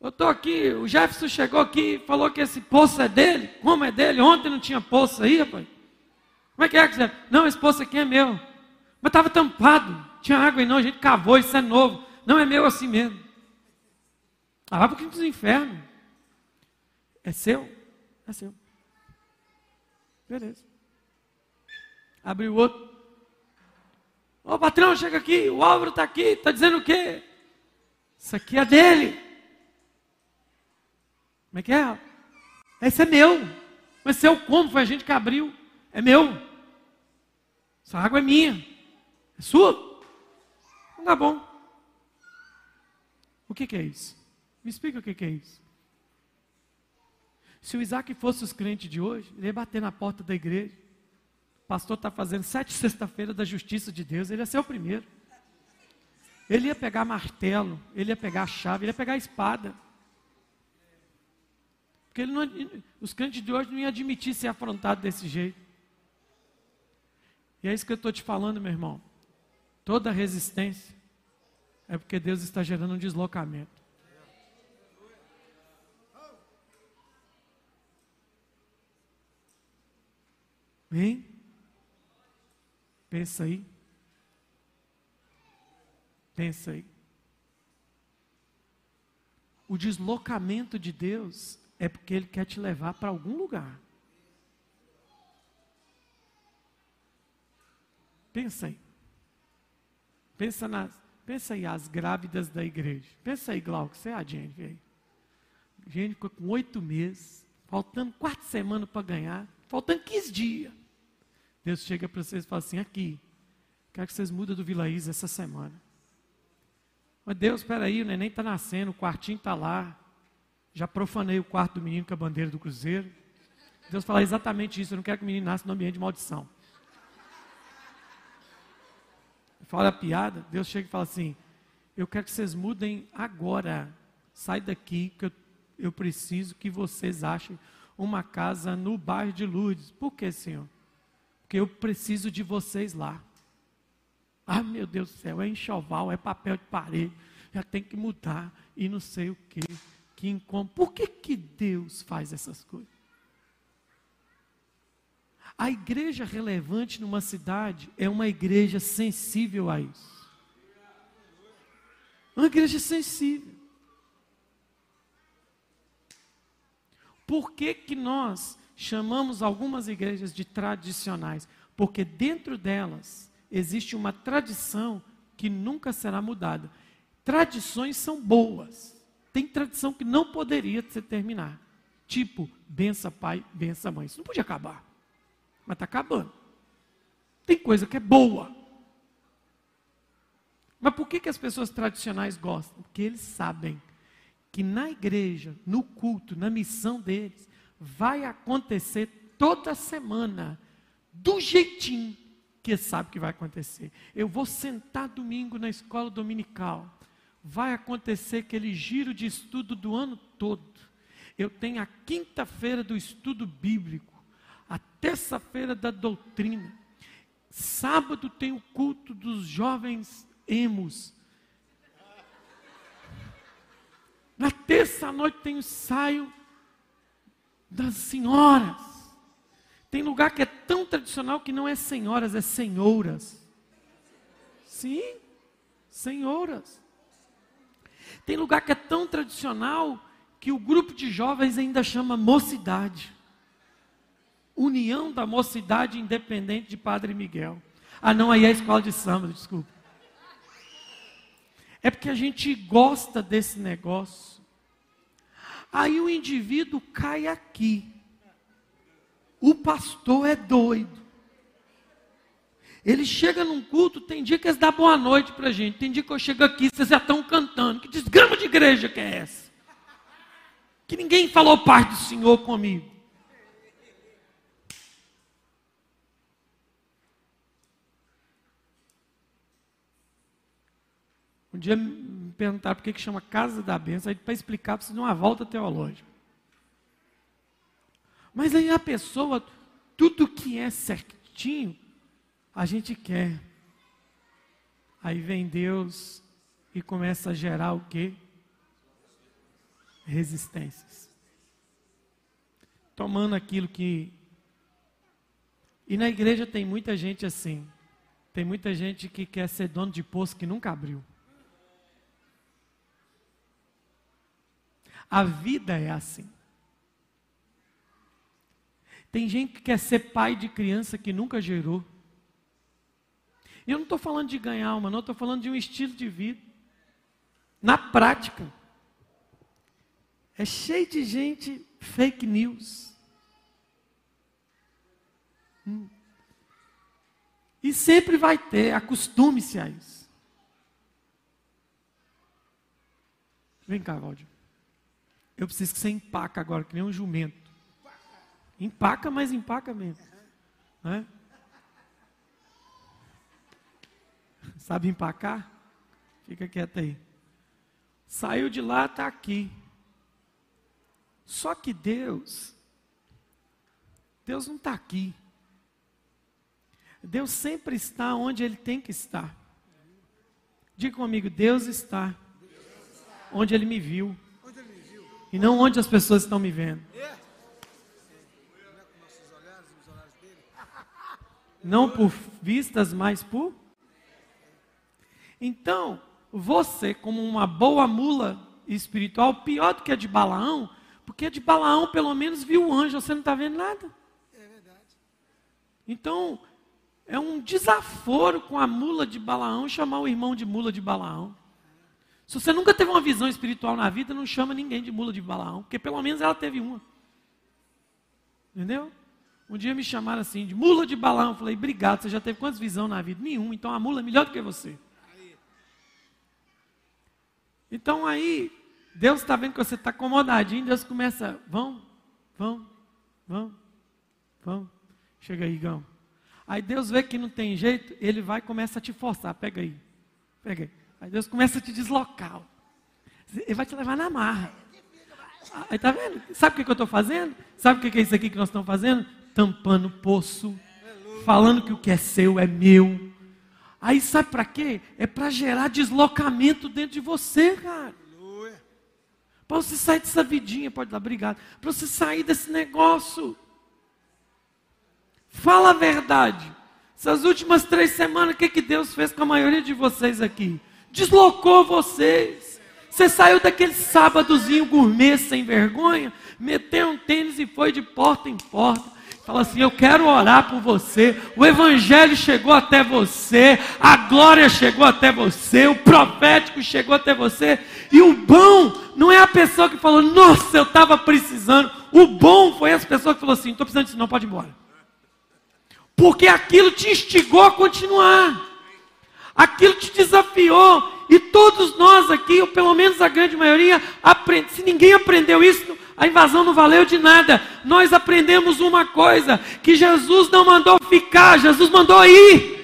Eu estou aqui, o Jefferson chegou aqui e falou que esse poço é dele. Como é dele? Ontem não tinha poço aí, rapaz. Como é que é que você... Não, esse poço aqui é meu. Mas estava tampado. Tinha água aí não, a gente cavou, isso é novo. Não é meu assim mesmo. Ah, vai para o inferno. É seu? É seu. Beleza. Abriu o outro. Ô patrão, chega aqui, o Álvaro está aqui, está dizendo o quê? Isso aqui é dele. Como é que é? Esse é meu. Mas seu como? Foi a gente que abriu. É meu. Essa água é minha. É sua? Não tá bom. O que, que é isso? Me explica o que, que é isso. Se o Isaac fosse os crentes de hoje, ele ia bater na porta da igreja. Pastor está fazendo sete sexta-feira da justiça de Deus, ele ia ser o primeiro. Ele ia pegar martelo, ele ia pegar chave, ele ia pegar espada. Porque não, os crentes de hoje não iam admitir ser afrontado desse jeito. E é isso que eu estou te falando, meu irmão. Toda resistência é porque Deus está gerando um deslocamento. Hein? Pensa aí. Pensa aí. O deslocamento de Deus é porque Ele quer te levar para algum lugar. Pensa aí. Pensa, nas, pensa aí as grávidas da igreja. Pensa aí, Glauco, você é a gente, aí. Ficou com oito meses, faltando quatro semanas para ganhar, faltando 15 dias. Deus chega para vocês e fala assim: aqui, quero que vocês mudem do Vila essa semana. Mas Deus, espera aí, o neném está nascendo, o quartinho está lá. Já profanei o quarto do menino com a bandeira do cruzeiro. Deus fala exatamente isso. Eu não quero que o menino nasça no ambiente de maldição. Fala a piada, Deus chega e fala assim: Eu quero que vocês mudem agora. Sai daqui, que eu, eu preciso que vocês achem uma casa no bairro de Lourdes. Por que, Senhor? Porque eu preciso de vocês lá. Ah, meu Deus do céu, é enxoval, é papel de parede, já tem que mudar e não sei o quê que incômodo. Por que, que Deus faz essas coisas? A igreja relevante numa cidade é uma igreja sensível a isso. Uma igreja sensível. Por que, que nós chamamos algumas igrejas de tradicionais? Porque dentro delas existe uma tradição que nunca será mudada. Tradições são boas. Tem tradição que não poderia se terminar. Tipo, bença pai, bença mãe. Isso não podia acabar. Mas está acabando. Tem coisa que é boa. Mas por que, que as pessoas tradicionais gostam? Porque eles sabem que na igreja, no culto, na missão deles, vai acontecer toda semana, do jeitinho que sabe que vai acontecer. Eu vou sentar domingo na escola dominical vai acontecer aquele giro de estudo do ano todo. Eu tenho a quinta-feira do estudo bíblico, a terça-feira da doutrina. Sábado tem o culto dos jovens emos. Na terça-noite tem o saio das senhoras. Tem lugar que é tão tradicional que não é senhoras, é senhoras. Sim, senhoras. Tem lugar que é tão tradicional que o grupo de jovens ainda chama mocidade. União da Mocidade Independente de Padre Miguel. Ah, não, aí é a escola de samba, desculpa. É porque a gente gosta desse negócio. Aí o indivíduo cai aqui. O pastor é doido. Ele chega num culto, tem dia que eles dão boa noite para gente, tem dia que eu chego aqui, vocês já estão cantando. Que desgrama de igreja que é essa? Que ninguém falou paz do Senhor comigo. Um dia me perguntaram por que, que chama Casa da Bênção, aí para explicar precisa de uma volta teológica. Mas aí a pessoa, tudo que é certinho, a gente quer. Aí vem Deus e começa a gerar o quê? Resistências. Tomando aquilo que. E na igreja tem muita gente assim. Tem muita gente que quer ser dono de poço que nunca abriu. A vida é assim. Tem gente que quer ser pai de criança que nunca gerou. Eu não estou falando de ganhar uma, não, estou falando de um estilo de vida. Na prática. É cheio de gente fake news. Hum. E sempre vai ter, acostume-se a isso. Vem cá, Valdir. Eu preciso que você empaca agora, que nem um jumento. Empaca, mas empaca mesmo. Né? Sabe empacar? Fica quieto aí. Saiu de lá, está aqui. Só que Deus, Deus não está aqui. Deus sempre está onde Ele tem que estar. Diga comigo, Deus está onde Ele me viu. E não onde as pessoas estão me vendo. Não por vistas, mas por. Então, você, como uma boa mula espiritual, pior do que a de Balaão, porque a de Balaão pelo menos viu o anjo, você não está vendo nada. Então, é um desaforo com a mula de Balaão chamar o irmão de mula de Balaão. Se você nunca teve uma visão espiritual na vida, não chama ninguém de mula de Balaão, porque pelo menos ela teve uma. Entendeu? Um dia me chamaram assim, de mula de Balaão. Falei, obrigado, você já teve quantas visões na vida? Nenhuma, então a mula é melhor do que você. Então aí, Deus está vendo que você está acomodadinho, Deus começa, vão, vão, vão, vão. Chega aí, Gão. Aí Deus vê que não tem jeito, ele vai e começa a te forçar. Pega aí, pega aí. Aí Deus começa a te deslocar. Ele vai te levar na marra. Aí tá vendo? Sabe o que, que eu estou fazendo? Sabe o que, é isso aqui que nós estamos fazendo? Tampando poço. Falando que o que é seu é meu. Aí sabe para quê? É para gerar deslocamento dentro de você, cara. Para você sair dessa vidinha, pode dar obrigado. Para você sair desse negócio. Fala a verdade. Essas últimas três semanas, o que, que Deus fez com a maioria de vocês aqui? Deslocou vocês. Você saiu daquele sábadozinho gourmet sem vergonha, meteu um tênis e foi de porta em porta. Fala assim: Eu quero orar por você. O Evangelho chegou até você, a glória chegou até você, o profético chegou até você. E o bom não é a pessoa que falou: Nossa, eu estava precisando. O bom foi essa pessoa que falou assim: Estou precisando disso, não pode ir embora. Porque aquilo te instigou a continuar aquilo te desafiou. E todos nós aqui, ou pelo menos a grande maioria, se ninguém aprendeu isso, a invasão não valeu de nada. Nós aprendemos uma coisa: que Jesus não mandou ficar, Jesus mandou ir.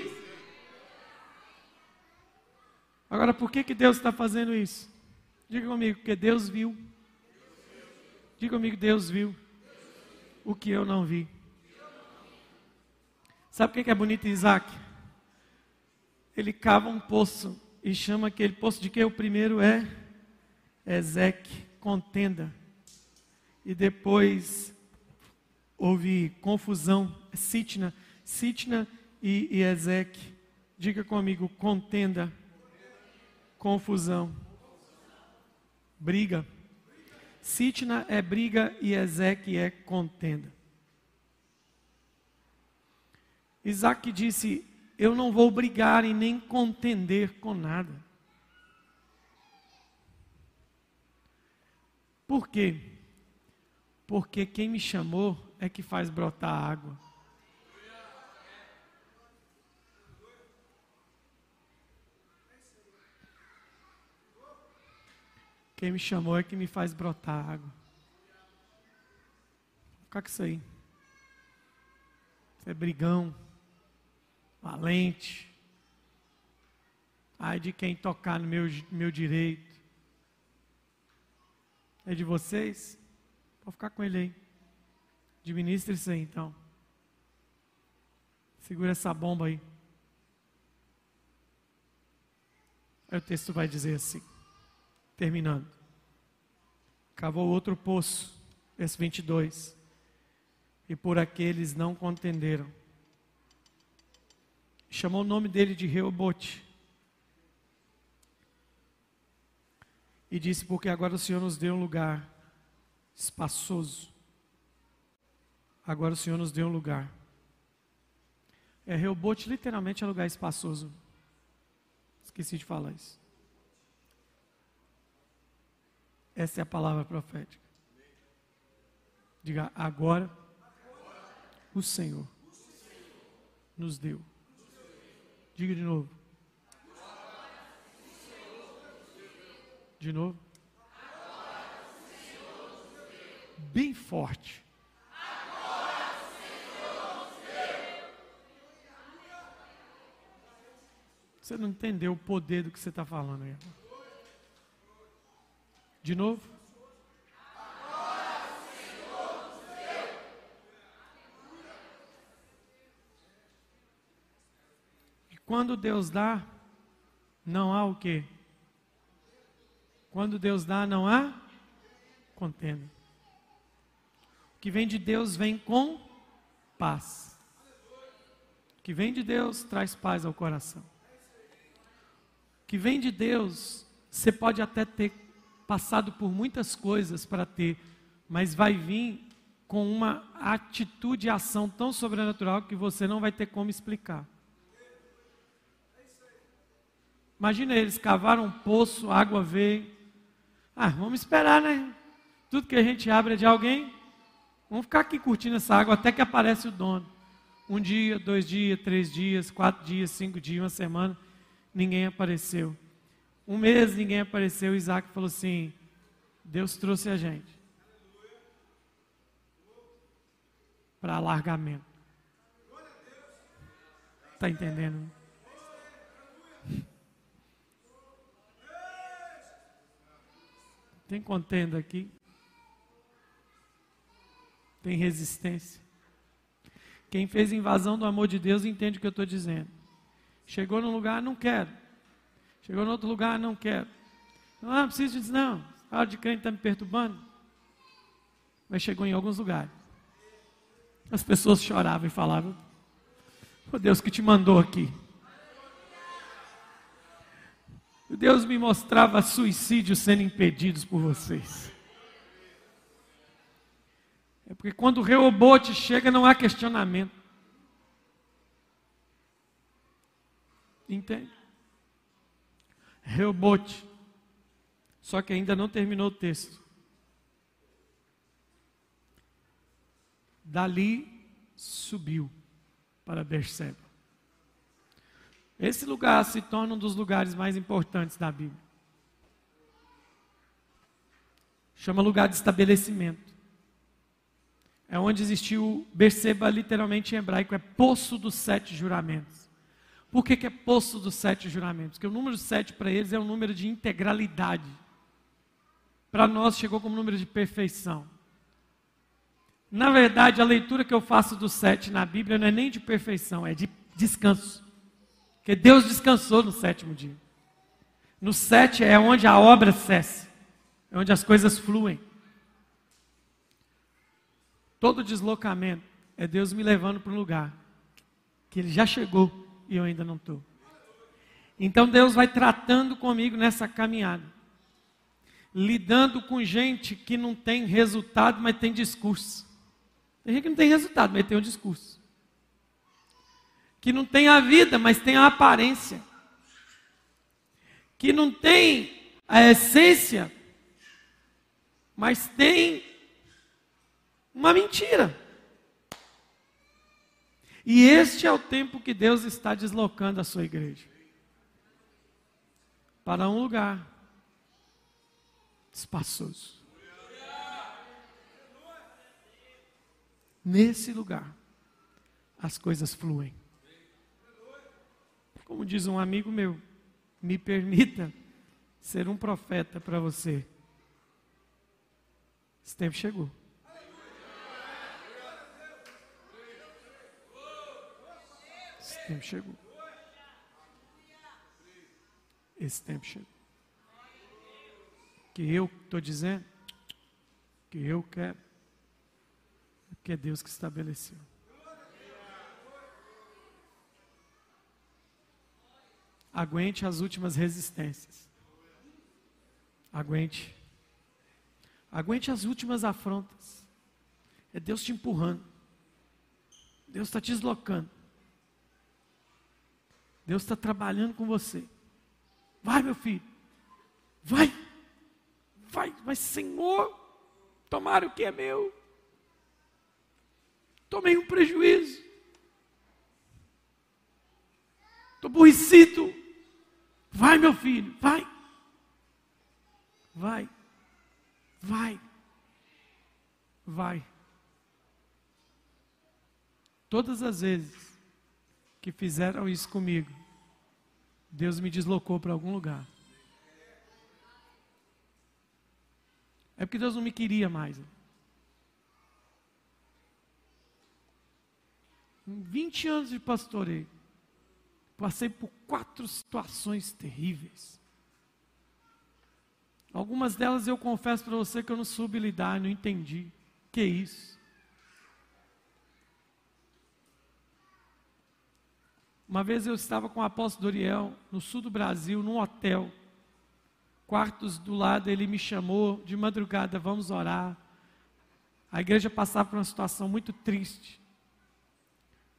Agora, por que, que Deus está fazendo isso? Diga comigo, porque Deus viu. Diga comigo, Deus viu o que eu não vi. Sabe o que é bonito em Isaac? Ele cava um poço e chama aquele poço de que o primeiro é Ezeque, contenda. E depois houve confusão, Sitna, Sitna e, e Ezeque. Diga comigo, contenda, confusão, briga. Sitna é briga e Ezeque é contenda. Isaac disse: eu não vou brigar e nem contender com nada. Por quê? Porque quem me chamou é que faz brotar água. Quem me chamou é que me faz brotar água. Fica com isso aí. Você é brigão valente. Ai de quem tocar no meu, meu direito. É de vocês? Pode ficar com ele aí. Administre isso aí então. Segura essa bomba aí. Aí o texto vai dizer assim, terminando. Cavou outro poço, verso 22. E por aqueles não contenderam. Chamou o nome dele de Reobote. E disse: Porque agora o Senhor nos deu um lugar espaçoso. Agora o Senhor nos deu um lugar é, Reobote literalmente é lugar espaçoso. Esqueci de falar isso. Essa é a palavra profética. Diga, agora o Senhor nos deu. Diga de novo. De novo. Bem forte. Você não entendeu o poder do que você está falando aí. De novo? Quando Deus dá, não há o quê? Quando Deus dá, não há contenda. O que vem de Deus vem com paz. O que vem de Deus traz paz ao coração que vem de Deus, você pode até ter passado por muitas coisas para ter, mas vai vir com uma atitude e ação tão sobrenatural que você não vai ter como explicar. Imagina eles cavaram um poço, água veio. Ah, vamos esperar, né? Tudo que a gente abre é de alguém. Vamos ficar aqui curtindo essa água até que aparece o dono. Um dia, dois dias, três dias, quatro dias, cinco dias, uma semana ninguém apareceu. Um mês ninguém apareceu. Isaac falou assim: Deus trouxe a gente para alargamento. Está entendendo? Tem contenda aqui? Tem resistência? Quem fez invasão do amor de Deus entende o que eu estou dizendo. Chegou num lugar, não quero. Chegou em outro lugar, não quero. Ah, não preciso disso, não. A hora de crente está me perturbando. Mas chegou em alguns lugares. As pessoas choravam e falavam: Oh Deus que te mandou aqui. Deus me mostrava suicídios sendo impedidos por vocês. É porque quando o Reobote chega, não há questionamento. Entende? Reobote. Só que ainda não terminou o texto. Dali subiu para Berseba. Esse lugar se torna um dos lugares mais importantes da Bíblia. Chama lugar de estabelecimento. É onde existiu, Berseba literalmente em hebraico, é poço dos sete juramentos. Por que, que é poço dos sete juramentos? Porque o número sete para eles é um número de integralidade. Para nós chegou como número de perfeição. Na verdade, a leitura que eu faço do sete na Bíblia não é nem de perfeição, é de descanso. Porque Deus descansou no sétimo dia. No sete é onde a obra cessa, é onde as coisas fluem. Todo deslocamento é Deus me levando para um lugar que Ele já chegou e eu ainda não estou. Então Deus vai tratando comigo nessa caminhada, lidando com gente que não tem resultado, mas tem discurso. Tem gente que não tem resultado, mas tem um discurso. Que não tem a vida, mas tem a aparência. Que não tem a essência, mas tem uma mentira. E este é o tempo que Deus está deslocando a sua igreja para um lugar espaçoso. Nesse lugar, as coisas fluem. Como diz um amigo meu, me permita ser um profeta para você. Esse tempo chegou. Esse tempo chegou. Esse tempo chegou. Que eu estou dizendo, que eu quero, que é Deus que estabeleceu. Aguente as últimas resistências. Aguente. Aguente as últimas afrontas. É Deus te empurrando. Deus está te deslocando. Deus está trabalhando com você. Vai, meu filho. Vai. Vai. Mas, Senhor, tomara o que é meu. Tomei um prejuízo. Estou aborrecido. Vai, meu filho, vai. Vai. Vai. Vai. Todas as vezes que fizeram isso comigo, Deus me deslocou para algum lugar. É porque Deus não me queria mais. Em 20 anos de pastoreio, passei por quatro situações terríveis. Algumas delas eu confesso para você que eu não soube lidar, não entendi. Que isso? Uma vez eu estava com o apóstolo Doriel, no sul do Brasil, num hotel. Quartos do lado, ele me chamou de madrugada, vamos orar. A igreja passava por uma situação muito triste.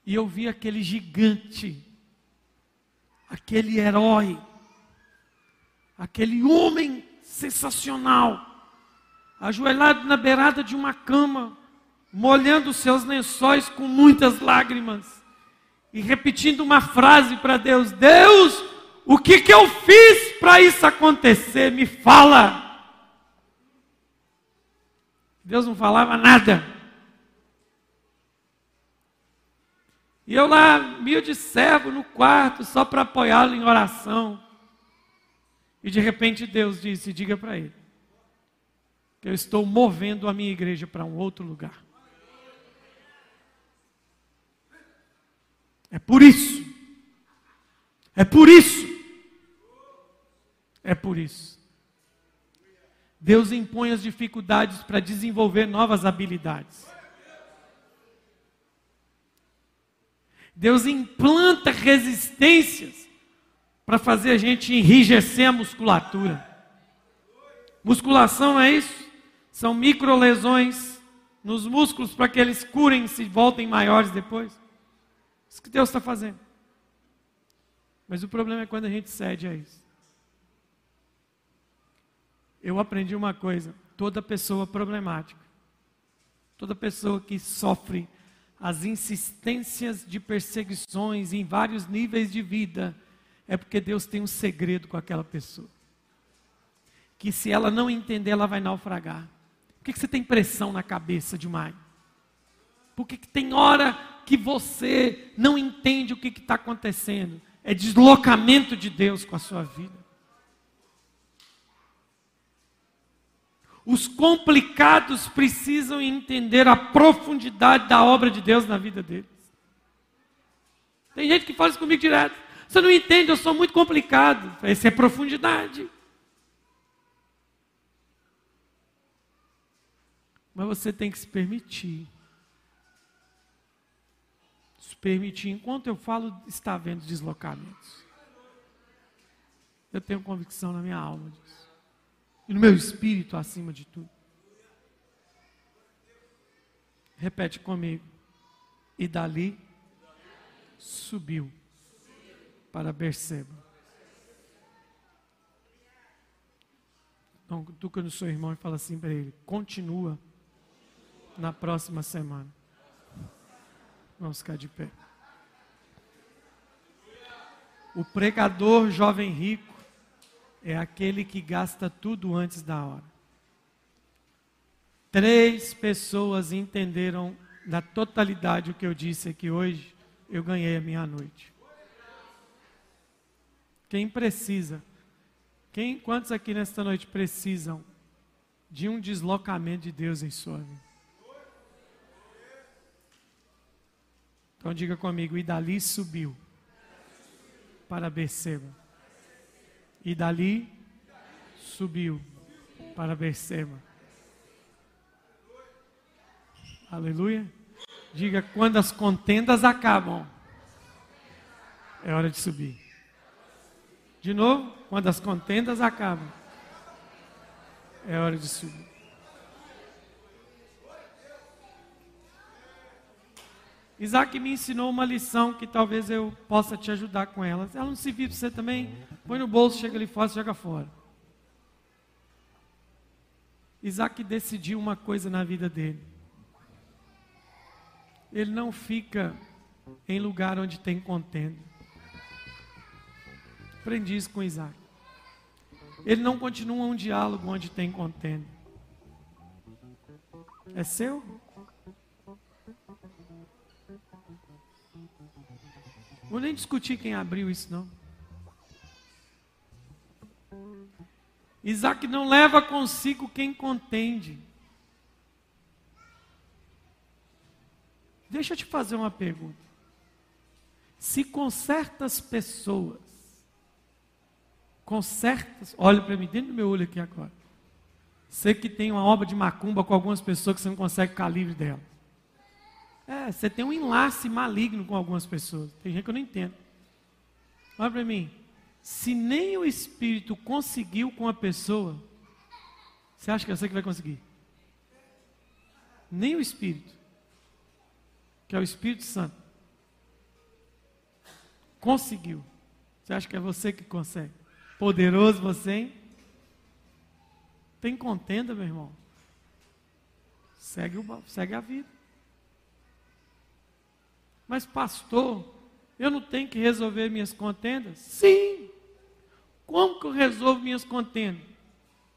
E eu vi aquele gigante, aquele herói, aquele homem sensacional, ajoelhado na beirada de uma cama, molhando seus lençóis com muitas lágrimas e repetindo uma frase para Deus: Deus, o que, que eu fiz para isso acontecer? Me fala. Deus não falava nada. E eu lá, meio de servo no quarto, só para apoiá-lo em oração. E de repente Deus disse: diga para ele que eu estou movendo a minha igreja para um outro lugar. É por isso. É por isso. É por isso. Deus impõe as dificuldades para desenvolver novas habilidades. Deus implanta resistências para fazer a gente enrijecer a musculatura. Musculação é isso? São microlesões nos músculos para que eles curem e se voltem maiores depois. Isso que Deus está fazendo. Mas o problema é quando a gente cede a isso. Eu aprendi uma coisa: toda pessoa problemática, toda pessoa que sofre as insistências de perseguições em vários níveis de vida, é porque Deus tem um segredo com aquela pessoa. Que se ela não entender, ela vai naufragar. Por que, que você tem pressão na cabeça demais? Por que, que tem hora que você não entende o que está acontecendo? É deslocamento de Deus com a sua vida. Os complicados precisam entender a profundidade da obra de Deus na vida deles. Tem gente que fala isso comigo direto. Você não entende, eu sou muito complicado. Essa é profundidade. Mas você tem que se permitir. Se permitir. Enquanto eu falo, está havendo deslocamentos. Eu tenho convicção na minha alma disso. E no meu espírito, acima de tudo. Repete comigo. E dali subiu para Berseba. Então, toca no seu irmão e fala assim para ele: continua na próxima semana. Vamos ficar de pé. O pregador jovem rico é aquele que gasta tudo antes da hora. Três pessoas entenderam na totalidade o que eu disse aqui hoje. Eu ganhei a minha noite. Quem precisa? Quem, quantos aqui nesta noite precisam de um deslocamento de Deus em sua vida? Então diga comigo, e dali subiu para Beceba. E dali subiu para Beceba. Aleluia. Diga, quando as contendas acabam, é hora de subir. De novo, quando as contendas acabam, é hora de subir. Isaac me ensinou uma lição que talvez eu possa te ajudar com ela. Ela não servir para você também, põe no bolso, chega ali fora, joga fora. Isaac decidiu uma coisa na vida dele. Ele não fica em lugar onde tem contenda. Aprendi isso com Isaac. Ele não continua um diálogo onde tem contenda. É seu? Vou nem discutir quem abriu isso, não. Isaac não leva consigo quem contende. Deixa eu te fazer uma pergunta. Se com certas pessoas, com certas, olha para mim, dentro do meu olho aqui agora. Sei que tem uma obra de macumba com algumas pessoas que você não consegue ficar livre delas. É, você tem um enlace maligno com algumas pessoas. Tem gente que eu não entendo. Olha para mim. Se nem o Espírito conseguiu com a pessoa, você acha que é você que vai conseguir? Nem o Espírito, que é o Espírito Santo, conseguiu. Você acha que é você que consegue? Poderoso você, hein? Tem contenda, meu irmão. Segue, o, segue a vida. Mas, pastor, eu não tenho que resolver minhas contendas? Sim. Como que eu resolvo minhas contendas?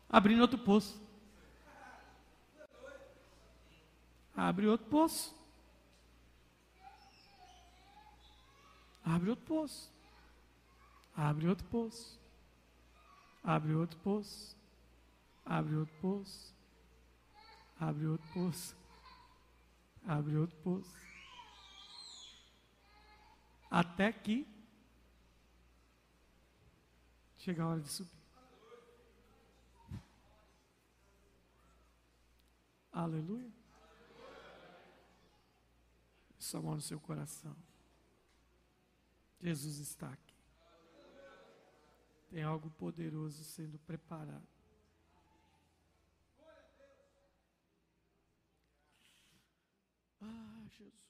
Abrindo outro poço. Abre outro poço. Abre outro poço. Abre outro poço. Abre outro poço. Abre outro poço. Abre outro poço. Abre outro poço até que chega a hora de subir. Aleluia. Sua mão no seu coração. Jesus está aqui. Tem algo poderoso sendo preparado. Ah, Jesus.